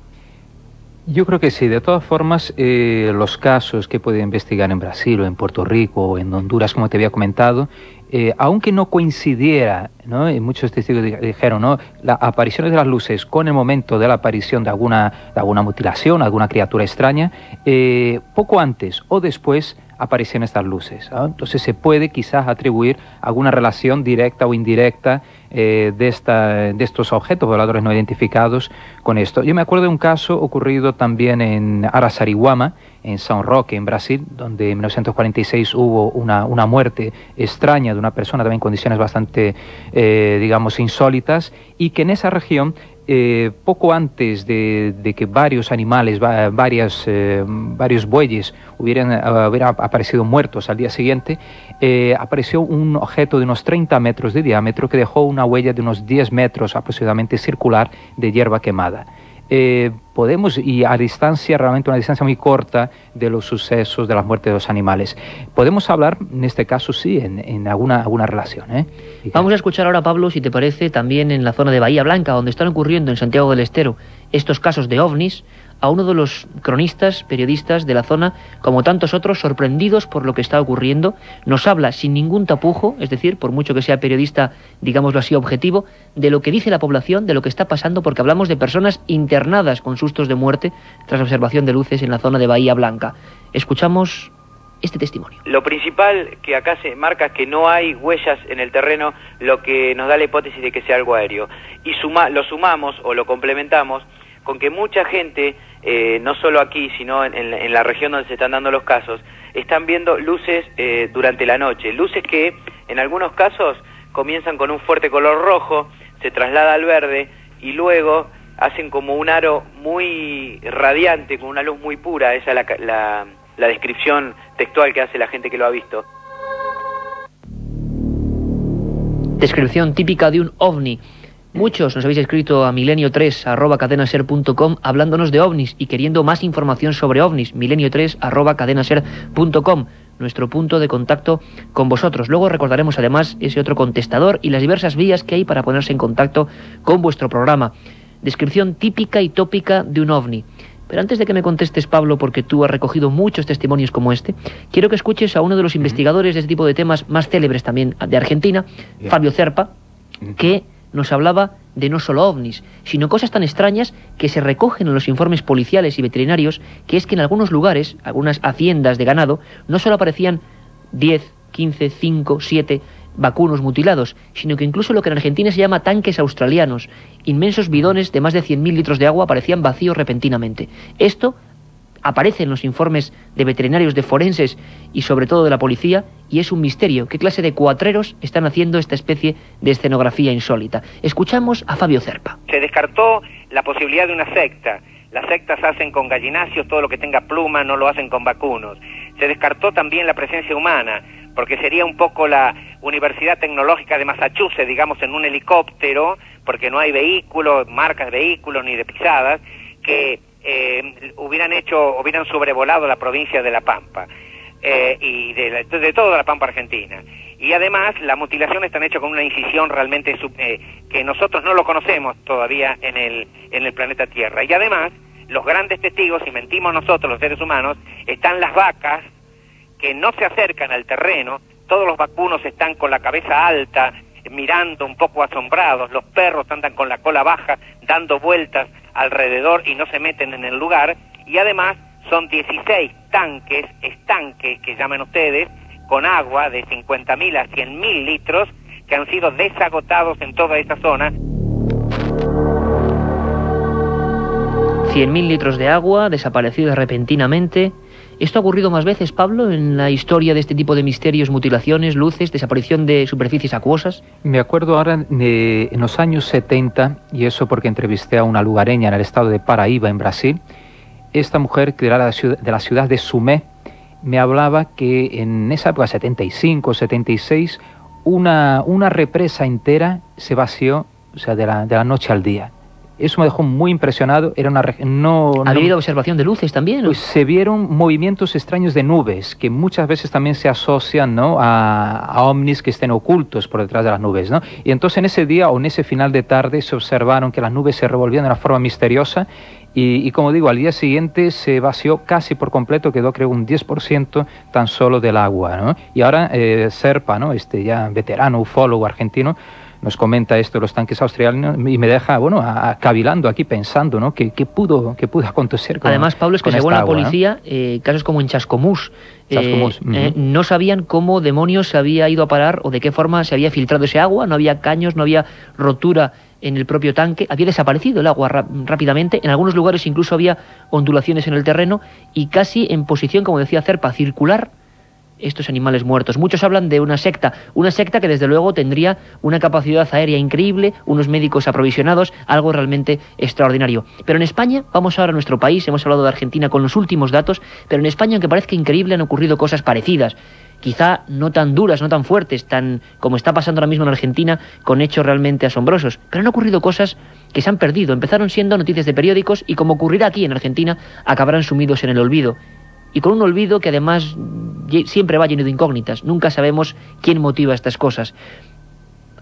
Yo creo que sí. De todas formas, eh, los casos que puede investigar en Brasil o en Puerto Rico o en Honduras, como te había comentado, eh, aunque no coincidiera, ¿no? Muchos testigos dijeron, ¿no? Las apariciones de las luces con el momento de la aparición de alguna, de alguna mutilación, alguna criatura extraña, eh, poco antes o después aparecen estas luces. Entonces se puede quizás atribuir alguna relación directa o indirecta eh, de, esta, de estos objetos voladores no identificados con esto. Yo me acuerdo de un caso ocurrido también en Arasarihuama, en São Roque, en Brasil, donde en 1946 hubo una, una muerte extraña de una persona también en condiciones bastante, eh, digamos, insólitas, y que en esa región eh, poco antes de, que varios animales, varias, eh, varios bueyes hubieran, aparecido muertos al día siguiente, eh, apareció un objeto de unos 30 metros de diámetro que dejó una huella de unos 10 metros aproximadamente circular de hierba quemada. Eh, podemos, y a distancia, realmente una distancia muy corta de los sucesos de la muerte de los animales. Podemos hablar, en este caso sí, en, alguna, alguna relación. ¿eh?
Vamos a escuchar ahora, Pablo, si te parece, también en la zona de Bahía Blanca, donde están ocurriendo en Santiago del Estero estos casos de ovnis, a uno de los cronistas, periodistas de la zona, como tantos otros, sorprendidos por lo que está ocurriendo, nos habla sin ningún tapujo, es decir, por mucho que sea periodista, digámoslo así, objetivo, de lo que dice la población, de lo que está pasando, porque hablamos de personas internadas con sustos de muerte tras observación de luces en la zona de Bahía Blanca. Escuchamos este testimonio.
Lo principal que acá se marca es que no hay huellas en el terreno, lo que nos da la hipótesis de que sea algo aéreo. Y suma, lo sumamos o lo complementamos con que mucha gente eh, no solo aquí, sino en, la región donde se están dando los casos, están viendo luces eh, durante la noche, luces que en algunos casos comienzan con un fuerte color rojo, se traslada al verde y luego hacen como un aro muy radiante, con una luz muy pura, esa es la, la descripción textual que hace la gente que lo ha visto.
Descripción típica de un ovni. Muchos nos habéis escrito a milenio3 arroba cadenaser.com hablándonos de ovnis y queriendo más información sobre ovnis. Milenio3 arroba cadenaser.com nuestro punto de contacto con vosotros. Luego recordaremos además ese otro contestador y las diversas vías que hay para ponerse en contacto con vuestro programa. Descripción típica y tópica de un ovni. Pero antes de que me contestes, Pablo, porque tú has recogido muchos testimonios como este, quiero que escuches a uno de los investigadores de este tipo de temas más célebres también de Argentina, Fabio Cerpa, que nos hablaba de no solo ovnis, sino cosas tan extrañas que se recogen en los informes policiales y veterinarios, que es que en algunos lugares, algunas haciendas de ganado, no solo aparecían 10, 15, 5, 7 vacunos mutilados, sino que incluso lo que en Argentina se llama tanques australianos, inmensos bidones de más de 100.000 litros de agua aparecían vacíos repentinamente. Esto aparece en los informes de veterinarios, de forenses y sobre todo de la policía, y es un misterio. ¿Qué clase de cuatreros están haciendo esta especie de escenografía insólita? Escuchamos a Fabio Cerpa.
Se descartó la posibilidad de una secta. Las sectas hacen con gallinacios todo lo que tenga pluma, no lo hacen con vacunos. Se descartó también la presencia humana, porque sería un poco la Universidad Tecnológica de Massachusetts, digamos, en un helicóptero, porque no hay vehículos, marcas de vehículos ni de pisadas, que eh, hubieran hecho, hubieran sobrevolado la provincia de La Pampa eh, y de, de, toda la Pampa Argentina. Y además la mutilación está hecha con una incisión realmente eh, que nosotros no lo conocemos todavía en el, en el planeta Tierra. Y además los grandes testigos, si mentimos nosotros los seres humanos, están las vacas que no se acercan al terreno, todos los vacunos están con la cabeza alta, mirando un poco asombrados, los perros andan con la cola baja, dando vueltas alrededor y no se meten en el lugar, y además son 16 tanques, estanques que llaman ustedes, con agua de 50.000 a 100.000 litros que han sido desagotados en toda esta zona.
100.000 litros de agua desaparecidos repentinamente ¿Esto ha ocurrido más veces, Pablo, en la historia de este tipo de misterios, mutilaciones, luces, desaparición de superficies acuosas?
Me acuerdo ahora de, en los años 70, y eso porque entrevisté a una lugareña en el estado de Paraíba, en Brasil. Esta mujer, que era de la ciudad de, Sumé, me hablaba que en esa época, 75, 76, una, una represa entera se vació, o sea, de la, de la noche al día. Eso me dejó muy impresionado. Era una no,
¿Ha habido observación de luces también?
Pues se vieron movimientos extraños de nubes que muchas veces también se asocian ¿no? a, a, ovnis que estén ocultos por detrás de las nubes. ¿no? Y entonces en ese día o en ese final de tarde se observaron que las nubes se revolvían de una forma misteriosa y, y, como digo, al día siguiente se vació casi por completo, quedó creo un 10% tan solo del agua. ¿no? Y ahora eh, Serpa, ¿no? este ya veterano ufólogo argentino, nos comenta esto de los tanques australianos y me deja, bueno, a, cavilando aquí pensando, ¿no? ¿Qué, qué pudo, qué pudo acontecer con
Además, Pablo, es que según la policía, ¿no? eh, casos como en Chascomús, Chascomús. Eh, uh -huh. eh, no sabían cómo demonios se había ido a parar o de qué forma se había filtrado ese agua, no había caños, no había rotura en el propio tanque, había desaparecido el agua rápidamente, en algunos lugares incluso había ondulaciones en el terreno y casi en posición, como decía Cerpa, circular estos animales muertos. Muchos hablan de una secta, una secta que desde luego tendría una capacidad aérea increíble, unos médicos aprovisionados, algo realmente extraordinario. Pero en España, vamos ahora a nuestro país, hemos hablado de Argentina con los últimos datos, pero en España, aunque parezca increíble, han ocurrido cosas parecidas. Quizá no tan duras, no tan fuertes, tan como está pasando ahora mismo en Argentina, con hechos realmente asombrosos. Pero han ocurrido cosas que se han perdido. Empezaron siendo noticias de periódicos y, como ocurrirá aquí en Argentina, acabarán sumidos en el olvido y con un olvido que además siempre va lleno de incógnitas. Nunca sabemos quién motiva estas cosas.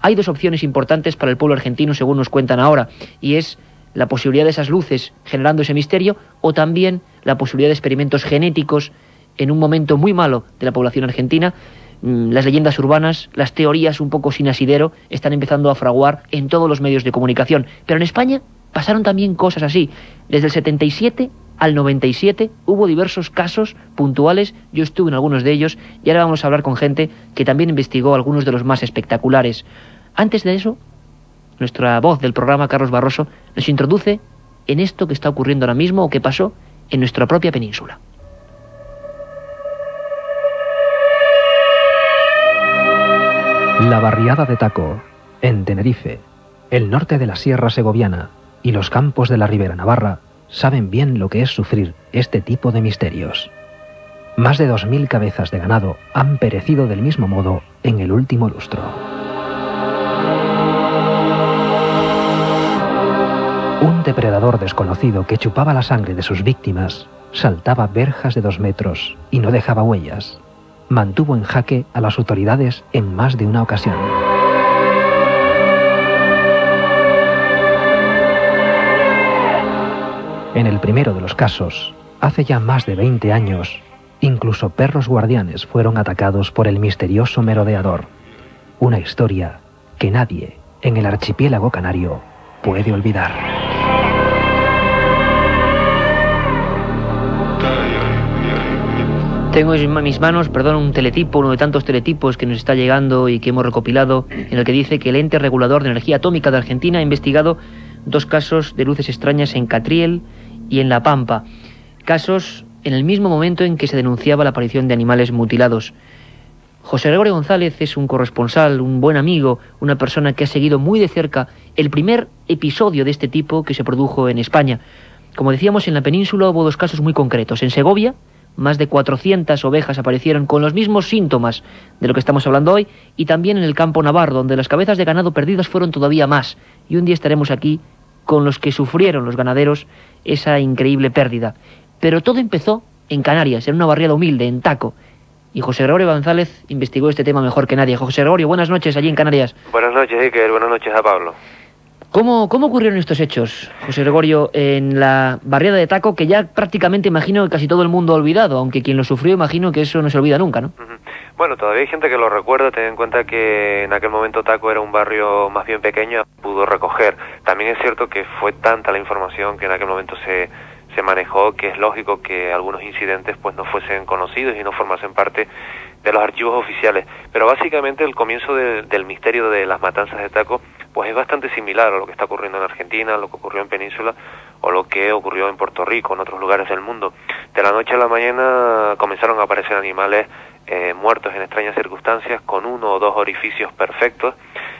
Hay dos opciones importantes para el pueblo argentino, según nos cuentan ahora, y es la posibilidad de esas luces generando ese misterio o también la posibilidad de experimentos genéticos en un momento muy malo de la población argentina. Las leyendas urbanas, las teorías un poco sin asidero están empezando a fraguar en todos los medios de comunicación. Pero en España pasaron también cosas así. Desde el 77 al 97 hubo diversos casos puntuales, yo estuve en algunos de ellos y ahora vamos a hablar con gente que también investigó algunos de los más espectaculares. Antes de eso, nuestra voz del programa, Carlos Barroso, nos introduce en esto que está ocurriendo ahora mismo o que pasó en nuestra propia península.
La barriada de Taco, en Tenerife, el norte de la Sierra Segoviana y los campos de la Ribera Navarra saben bien lo que es sufrir este tipo de misterios. Más de 2.000 cabezas de ganado han perecido del mismo modo en el último lustro. Un depredador desconocido que chupaba la sangre de sus víctimas saltaba verjas de dos metros y no dejaba huellas. Mantuvo en jaque a las autoridades en más de una ocasión. En el primero de los casos, hace ya más de 20 años, incluso perros guardianes fueron atacados por el misterioso merodeador. Una historia que nadie en el archipiélago canario puede olvidar.
Tengo en mis manos, perdón, un teletipo, uno de tantos teletipos que nos está llegando y que hemos recopilado, en el que dice que el ente regulador de energía atómica de Argentina ha investigado dos casos de luces extrañas en Catriel y en La Pampa. Casos en el mismo momento en que se denunciaba la aparición de animales mutilados. José Gregorio González es un corresponsal, un buen amigo, una persona que ha seguido muy de cerca el primer episodio de este tipo que se produjo en España. Como decíamos, en la península hubo dos casos muy concretos. En Segovia, más de 400 ovejas aparecieron con los mismos síntomas de lo que estamos hablando hoy, y también en el campo navarro, donde las cabezas de ganado perdidas fueron todavía más. Y un día estaremos aquí con los que sufrieron los ganaderos esa increíble pérdida. Pero todo empezó en Canarias, en una barriada humilde, en Taco. Y José Gregorio González investigó este tema mejor que nadie. José Gregorio, buenas noches allí en Canarias.
Buenas noches, Iker. Buenas noches a Pablo.
¿Cómo, ¿Cómo ocurrieron estos hechos, José Gregorio, en la barriada de Taco, que ya prácticamente imagino que casi todo el mundo ha olvidado, aunque quien lo sufrió imagino que eso no se olvida nunca, ¿no?
Uh -huh. Bueno, todavía hay gente que lo recuerda, ten en cuenta que en aquel momento Taco era un barrio más bien pequeño, pudo recoger. También es cierto que fue tanta la información que en aquel momento se, se manejó que es lógico que algunos incidentes pues no fuesen conocidos y no formasen parte de los archivos oficiales. Pero básicamente el comienzo de, del misterio de las matanzas de Taco pues es bastante similar a lo que está ocurriendo en Argentina, lo que ocurrió en Península o lo que ocurrió en Puerto Rico, en otros lugares del mundo. De la noche a la mañana comenzaron a aparecer animales eh, muertos en extrañas circunstancias con uno o dos orificios perfectos.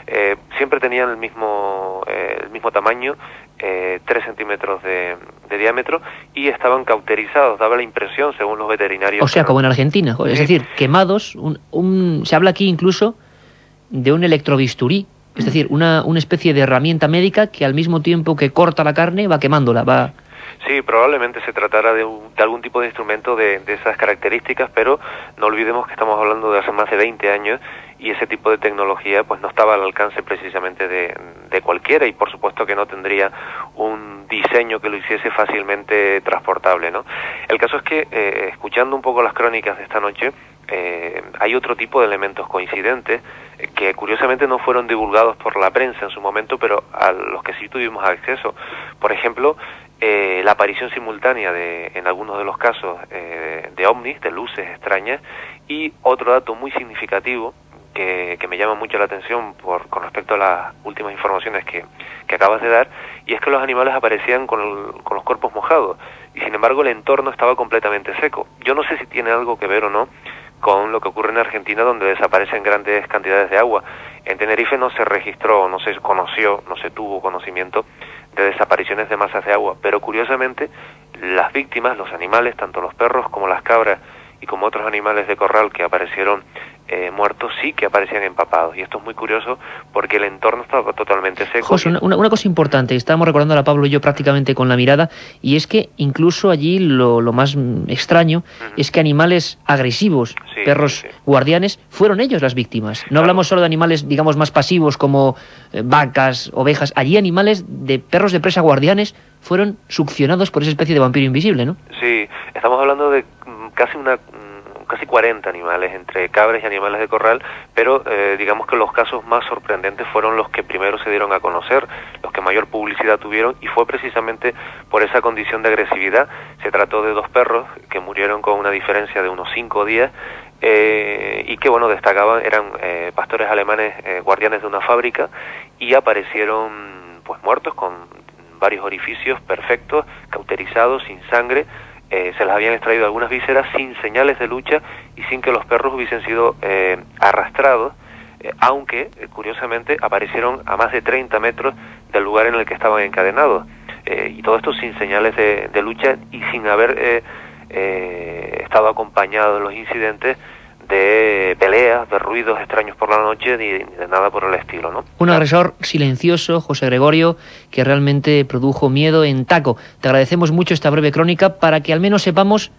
Eh, siempre tenían el mismo, eh, el mismo tamaño, eh, 3 centímetros de, de, diámetro, y estaban cauterizados. Daba la impresión, según los veterinarios.
O sea, como en Argentina, es decir, quemados. Un, un, se habla aquí incluso de un electrobisturí, es decir, una, una especie de herramienta médica que al mismo tiempo que corta la carne va quemándola, va...
Sí, probablemente se tratara de, un, de algún tipo de instrumento de, de, esas características, pero no olvidemos que estamos hablando de hace más de 20 años y ese tipo de tecnología pues no estaba al alcance precisamente de, cualquiera y por supuesto que no tendría un diseño que lo hiciese fácilmente transportable, ¿no? El caso es que, eh, escuchando un poco las crónicas de esta noche, eh, hay otro tipo de elementos coincidentes que curiosamente no fueron divulgados por la prensa en su momento, pero a los que sí tuvimos acceso. Por ejemplo, eh, la aparición simultánea de, en algunos de los casos, eh, de ovnis, de luces extrañas, y otro dato muy significativo que, que, me llama mucho la atención por, con respecto a las últimas informaciones que, que acabas de dar, y es que los animales aparecían con, el, con los cuerpos mojados, y sin embargo el entorno estaba completamente seco. Yo no sé si tiene algo que ver o no con lo que ocurre en Argentina donde desaparecen grandes cantidades de agua. En Tenerife no se registró, no se conoció, no se tuvo conocimiento de desapariciones de masas de agua, pero curiosamente las víctimas, los animales, tanto los perros como las cabras y como otros animales de corral que aparecieron eh, muertos sí que aparecían empapados. Y esto es muy curioso porque el entorno estaba totalmente seco.
José, una, una, cosa importante, estábamos recordando a Pablo y yo prácticamente con la mirada, y es que incluso allí lo, lo más extraño uh -huh. es que animales agresivos, sí, perros sí, sí. guardianes, fueron ellos las víctimas. No claro. hablamos solo de animales, digamos, más pasivos como eh, vacas, ovejas. Allí animales de perros de presa guardianes fueron succionados por esa especie de vampiro invisible, ¿no?
Sí, estamos hablando de casi una casi 40 animales, entre cabras y animales de corral, pero eh, digamos que los casos más sorprendentes fueron los que primero se dieron a conocer, los que mayor publicidad tuvieron, y fue precisamente por esa condición de agresividad. Se trató de dos perros que murieron con una diferencia de unos 5 días, eh, y que bueno destacaban eran eh, pastores alemanes eh, guardianes de una fábrica y aparecieron pues muertos con varios orificios perfectos cauterizados sin sangre eh, se les habían extraído algunas vísceras sin señales de lucha y sin que los perros hubiesen sido eh, arrastrados, eh, aunque curiosamente aparecieron a más de 30 metros del lugar en el que estaban encadenados. y todo esto sin señales de, de lucha y sin haber estado acompañado en los incidentes de peleas, de ruidos extraños por la noche, ni, de nada por el estilo, ¿no?
Un agresor silencioso, José Gregorio, que realmente produjo miedo en taco. Te agradecemos mucho esta breve crónica para que al menos sepamos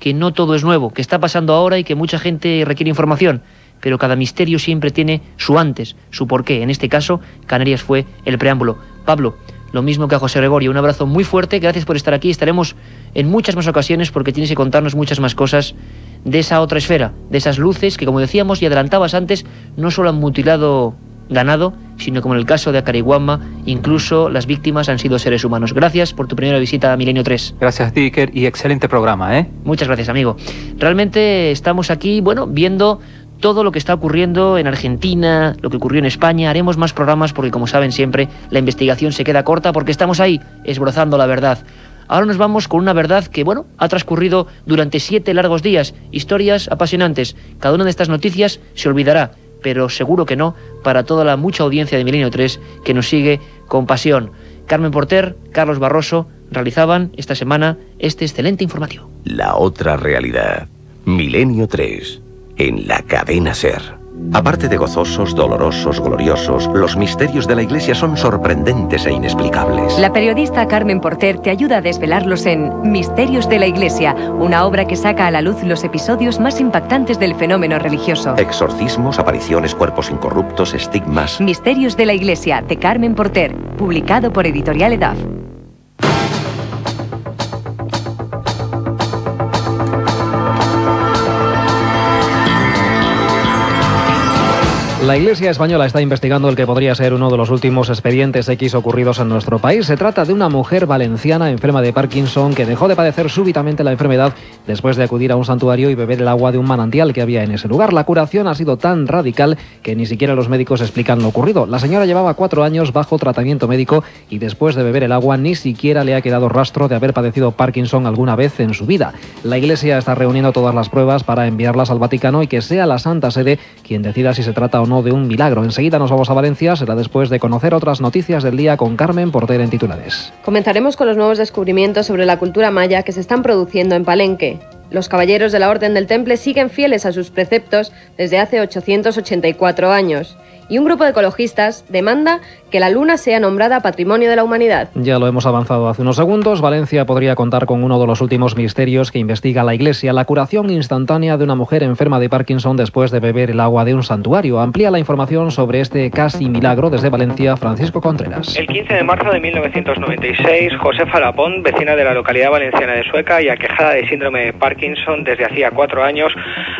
que no todo es nuevo, que está pasando ahora y que mucha gente requiere información. Pero cada misterio siempre tiene su antes, su porqué. En este caso, Canarias fue el preámbulo. Pablo, lo mismo que a José Gregorio, un abrazo muy fuerte, gracias por estar aquí. Estaremos en muchas más ocasiones porque tienes que contarnos muchas más cosas de esa otra esfera, de esas luces que, como decíamos y adelantabas antes, no solo han mutilado ganado, sino como en el caso de Acariguama, incluso las víctimas han sido seres humanos. Gracias por tu primera visita a Milenio 3.
Gracias, Dicker, y excelente programa, ¿eh?
Muchas gracias, amigo. Realmente estamos aquí, bueno, viendo todo lo que está ocurriendo en Argentina, lo que ocurrió en España. Haremos más programas porque, como saben siempre, la investigación se queda corta porque estamos ahí, esbrozando la verdad. Ahora nos vamos con una verdad que, bueno, ha transcurrido durante siete largos días, historias apasionantes. Cada una de estas noticias se olvidará, pero seguro que no, para toda la mucha audiencia de Milenio 3 que nos sigue con pasión. Carmen Porter, Carlos Barroso realizaban esta semana este excelente informativo.
La otra realidad. Milenio 3, en la cadena Ser. Aparte de gozosos, dolorosos, gloriosos, los misterios de la Iglesia son sorprendentes e inexplicables.
La periodista Carmen Porter te ayuda a desvelarlos en Misterios de la Iglesia, una obra que saca a la luz los episodios más impactantes del fenómeno religioso.
Exorcismos, apariciones, cuerpos incorruptos, estigmas.
Misterios de la Iglesia, de Carmen Porter, publicado por Editorial Edaf.
La Iglesia española está investigando el que podría ser uno de los últimos expedientes X ocurridos en nuestro país. Se trata de una mujer valenciana enferma de Parkinson que dejó de padecer súbitamente la enfermedad después de acudir a un santuario y beber el agua de un manantial que había en ese lugar. La curación ha sido tan radical que ni siquiera los médicos explican lo ocurrido. La señora llevaba cuatro años bajo tratamiento médico y después de beber el agua ni siquiera le ha quedado rastro de haber padecido Parkinson alguna vez en su vida. La Iglesia está reuniendo todas las pruebas para enviarlas al Vaticano y que sea la Santa Sede quien decida si se trata o no de un milagro. Enseguida nos vamos a Valencia, será después de conocer otras noticias del día con Carmen Porter en titulares.
Comenzaremos con los nuevos descubrimientos sobre la cultura maya que se están produciendo en Palenque. Los caballeros de la Orden del Temple siguen fieles a sus preceptos desde hace 884 años y un grupo de ecologistas demanda que la Luna sea nombrada Patrimonio de la Humanidad.
Ya lo hemos avanzado hace unos segundos. Valencia podría contar con uno de los últimos misterios que investiga la Iglesia, la curación instantánea de una mujer enferma de Parkinson después de beber el agua de un santuario. Amplía la información sobre este casi milagro desde Valencia, Francisco Contreras.
El 15 de marzo de 1996, Josefa Lapón, vecina de la localidad valenciana de Sueca y aquejada de síndrome de Parkinson desde hacía cuatro años,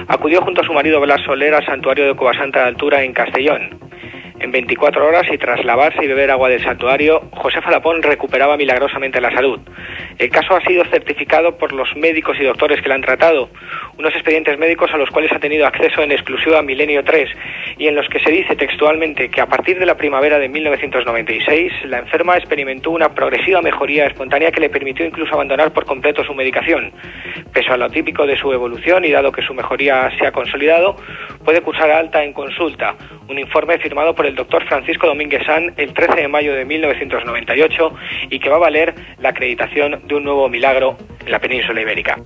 acudió junto a su marido Blas Soler al santuario de Covasanta de Altura en Castellón. En 24 horas y tras lavarse y beber agua del santuario, Josefa Lapón recuperaba milagrosamente la salud. El caso ha sido certificado por los médicos y doctores que la han tratado, unos expedientes médicos a los cuales ha tenido acceso en exclusiva Milenio 3 y en los que se dice textualmente que a partir de la primavera de 1996 la enferma experimentó una progresiva mejoría espontánea que le permitió incluso abandonar por completo su medicación. Pese a lo típico de su evolución y dado que su mejoría se ha consolidado, puede cursar alta en consulta. Un informe firmado por el doctor Francisco Domínguez San el 13 de mayo de 1998 y que va a valer la acreditación de un nuevo milagro en la península ibérica.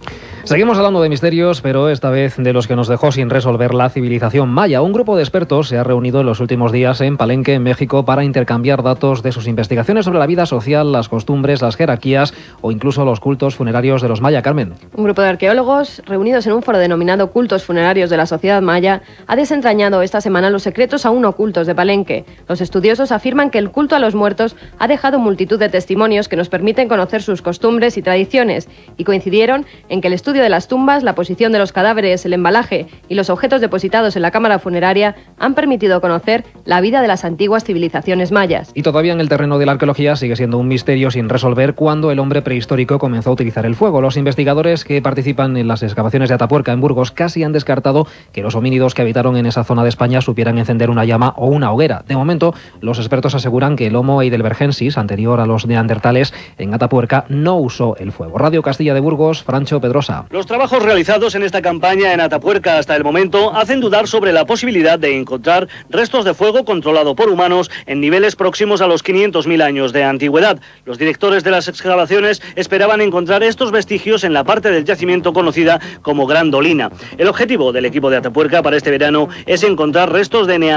Seguimos hablando de misterios, pero esta vez de los que nos dejó sin resolver la civilización maya. Un grupo de expertos se ha reunido en los últimos días en Palenque, en México, para intercambiar datos de sus investigaciones sobre la vida social, las costumbres, las jerarquías o incluso los cultos funerarios de los maya. Carmen.
Un grupo de arqueólogos reunidos en un foro denominado Cultos Funerarios de la Sociedad Maya ha desentrañado esta semana los secretos aún ocultos de Palenque. Los estudiosos afirman que el culto a los muertos ha dejado multitud de testimonios que nos permiten conocer sus costumbres y tradiciones y coincidieron en que el estudio de las tumbas, la posición de los cadáveres, el embalaje y los objetos depositados en la cámara funeraria han permitido conocer la vida de las antiguas civilizaciones mayas.
Y todavía en el terreno de la arqueología sigue siendo un misterio sin resolver cuándo el hombre prehistórico comenzó a utilizar el fuego. Los investigadores que participan en las excavaciones de Atapuerca en Burgos casi han descartado que los homínidos que habitaron en esa zona de España supieran encender una llama o una hoguera. De momento, los expertos aseguran que el Homo heidelbergensis, anterior a los neandertales, en Atapuerca no usó el fuego. Radio Castilla de Burgos, Francho Pedrosa.
Los trabajos realizados en esta campaña en Atapuerca hasta el momento hacen dudar sobre la posibilidad de encontrar restos de fuego controlado por humanos en niveles próximos a los 500.000 años de antigüedad. Los directores de las excavaciones esperaban encontrar estos vestigios en la parte del yacimiento conocida como Gran Dolina. El objetivo del equipo de Atapuerca para este verano es encontrar restos de neandertales,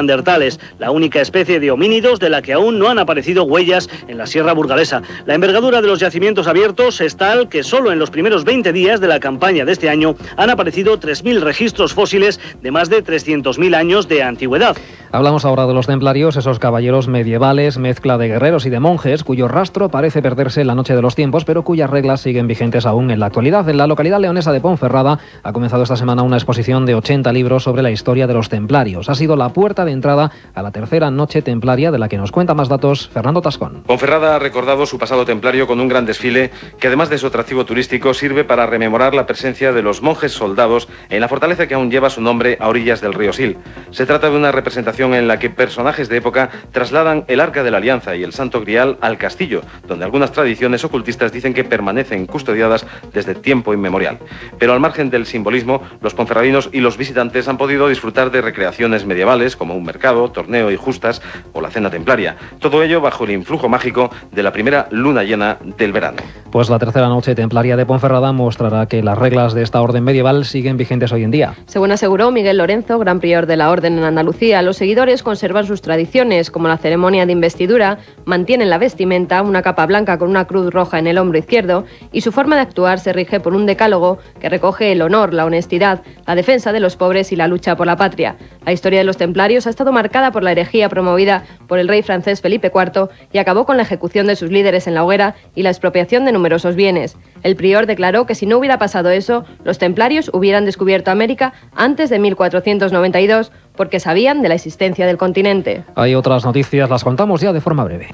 la única especie de homínidos de la que aún no han aparecido huellas en la Sierra Burgalesa. La envergadura de los yacimientos abiertos es tal que solo en los primeros 20 días de la campaña de este año han aparecido 3.000 registros fósiles de más de 300.000 años de antigüedad.
Hablamos ahora de los templarios, esos caballeros medievales, mezcla de guerreros y de monjes, cuyo rastro parece perderse en la noche de los tiempos, pero cuyas reglas siguen vigentes aún en la actualidad. En la localidad leonesa de Ponferrada ha comenzado esta semana una exposición de 80 libros sobre la historia de los templarios. Ha sido la puerta de entrada a la tercera noche templaria de la que nos cuenta más datos Fernando Tascón.
Ponferrada ha recordado su pasado templario con un gran desfile que además de su atractivo turístico sirve para rememorar la presencia de los monjes soldados en la fortaleza que aún lleva su nombre a orillas del río Sil. Se trata de una representación en la que personajes de época trasladan el Arca de la Alianza y el Santo Grial al castillo, donde algunas tradiciones ocultistas dicen que permanecen custodiadas desde tiempo inmemorial. Pero al margen del simbolismo, los ponferradinos y los visitantes han podido disfrutar de recreaciones medievales como un mercado, torneo y justas o la cena templaria. Todo ello bajo el influjo mágico de la primera luna llena del verano.
Pues la tercera noche templaria de Ponferrada mostrará que las reglas de esta orden medieval siguen vigentes hoy en día.
Según aseguró Miguel Lorenzo, gran prior de la orden en Andalucía, los seguidores conservan sus tradiciones, como la ceremonia de investidura, mantienen la vestimenta, una capa blanca con una cruz roja en el hombro izquierdo, y su forma de actuar se rige por un decálogo que recoge el honor, la honestidad, la defensa de los pobres y la lucha por la patria. La historia de los templarios ha estado marcada por la herejía promovida por el rey francés Felipe IV y acabó con la ejecución de sus líderes en la hoguera y la expropiación de numerosos bienes. El prior declaró que si no hubiera pasado eso, los templarios hubieran descubierto América antes de 1492 porque sabían de la existencia del continente.
Hay otras noticias, las contamos ya de forma breve.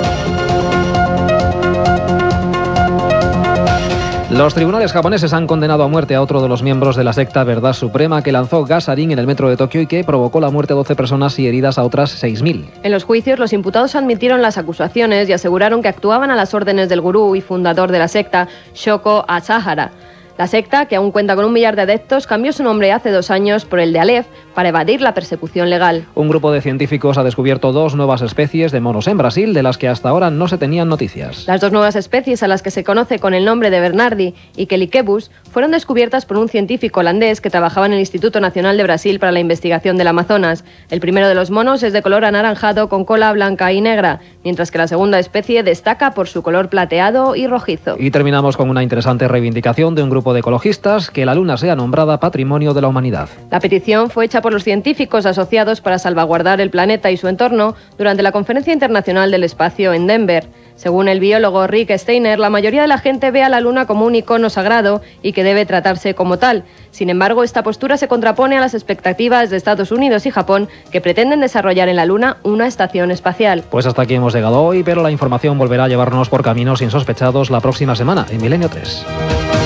Los tribunales japoneses han condenado a muerte a otro de los miembros de la secta Verdad Suprema que lanzó gas en el metro de Tokio y que provocó la muerte de 12 personas y heridas a otras 6.000.
En los juicios, los imputados admitieron las acusaciones y aseguraron que actuaban a las órdenes del gurú y fundador de la secta, Shoko Asahara. La secta, que aún cuenta con un millar de adeptos, cambió su nombre hace dos años por el de Aleph para evadir la persecución legal.
Un grupo de científicos ha descubierto dos nuevas especies de monos en Brasil de las que hasta ahora no se tenían noticias.
Las dos nuevas especies a las que se conoce con el nombre de Bernardi y Kelikebbus fueron descubiertas por un científico holandés que trabajaba en el Instituto Nacional de Brasil para la investigación del Amazonas. El primero de los monos es de color anaranjado con cola blanca y negra, mientras que la segunda especie destaca por su color plateado y rojizo.
Y terminamos con una interesante reivindicación de un grupo de ecologistas que la Luna sea nombrada Patrimonio de la Humanidad.
La petición fue hecha por los científicos asociados para salvaguardar el planeta y su entorno durante la Conferencia Internacional del Espacio en Denver. Según el biólogo Rick Steiner, la mayoría de la gente ve a la Luna como un icono sagrado y que debe tratarse como tal. Sin embargo, esta postura se contrapone a las expectativas de Estados Unidos y Japón, que pretenden desarrollar en la Luna una estación espacial.
Pues hasta aquí hemos llegado hoy, pero la información volverá a llevarnos por caminos insospechados la próxima semana, en Milenio 3.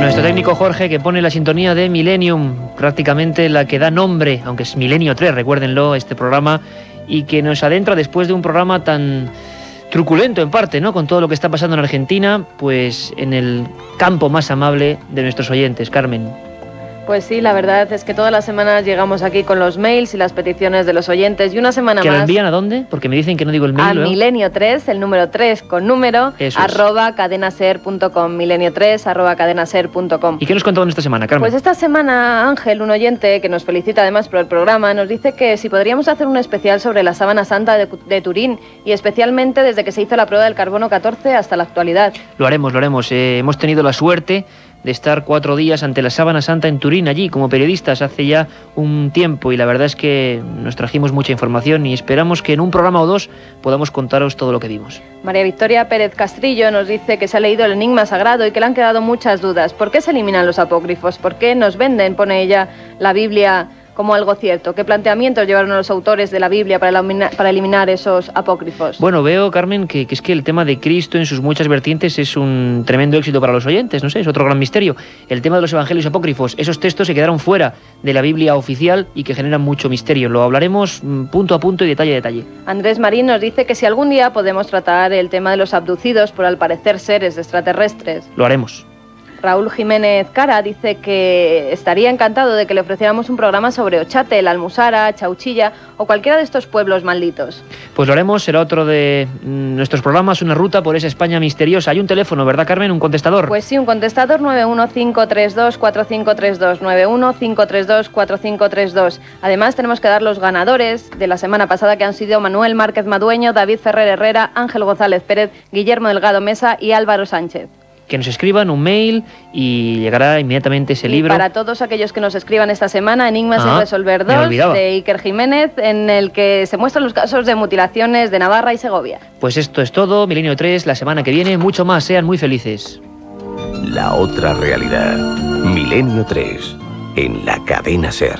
Nuestro técnico Jorge que pone la sintonía de Millennium, prácticamente la que da nombre, aunque es Milenio 3, recuérdenlo, este programa, y que nos adentra después de un programa tan truculento en parte, ¿no? Con todo lo que está pasando en Argentina, pues en el campo más amable de nuestros oyentes, Carmen.
Pues sí, la verdad es que todas las semanas llegamos aquí con los mails y las peticiones de los oyentes y una semana
¿Que
más.
lo envían a dónde? Porque me dicen que no digo el
a
mail. luego.
milenio 3, el número 3 con número,
Eso
arroba cadenaser.com, milenio 3 arroba cadenaser.com.
¿Y qué nos contaban esta semana, Carmen?
Pues esta semana Ángel, un oyente que nos felicita además por el programa, nos dice que si podríamos hacer un especial sobre la sábana santa de, de Turín y especialmente desde que se hizo la prueba del carbono 14 hasta la actualidad.
Lo haremos, lo haremos. Eh, hemos tenido la suerte de estar cuatro días ante la Sábana Santa en Turín, allí como periodistas hace ya un tiempo y la verdad es que nos trajimos mucha información y esperamos que en un programa o dos podamos contaros todo lo que vimos.
María Victoria Pérez Castrillo nos dice que se ha leído el Enigma Sagrado y que le han quedado muchas dudas. ¿Por qué se eliminan los apócrifos? ¿Por qué nos venden, pone ella, la Biblia como algo cierto? ¿Qué planteamientos llevaron los autores de la Biblia para eliminar, para eliminar esos apócrifos?
Bueno, veo, Carmen, que, que es que el tema de Cristo en sus muchas vertientes es un tremendo éxito para los oyentes, no sé, es otro gran misterio. El tema de los evangelios apócrifos, esos textos se quedaron fuera de la Biblia oficial y que generan mucho misterio. Lo hablaremos mm, punto a punto y detalle a detalle.
Andrés Marín nos dice que si algún día podemos tratar el tema de los abducidos por al parecer seres extraterrestres.
Lo haremos.
Raúl Jiménez Cara dice que estaría encantado de que le ofreciéramos un programa sobre Ochate, la Almusara, Chauchilla o cualquiera de estos pueblos malditos.
Pues lo haremos, será otro de mm, nuestros programas, una ruta por esa España misteriosa. Hay un teléfono, ¿verdad, Carmen? Un contestador.
Pues sí, un contestador 915324532, 915324532. Además tenemos que dar los ganadores de la semana pasada que han sido Manuel Márquez Madueño, David Ferrer Herrera, Ángel González Pérez, Guillermo Delgado Mesa y Álvaro Sánchez.
Que nos escriban un mail y llegará inmediatamente ese
Y
libro.
para todos aquellos que nos escriban esta semana, Enigmas
Ah,
sin resolver
me
2
olvidaba.
de Iker Jiménez, en el que se muestran los casos de mutilaciones de Navarra y Segovia.
Pues esto es todo, Milenio 3, la semana que viene, mucho más, sean muy felices.
La otra realidad. Milenio 3. En la cadena Ser.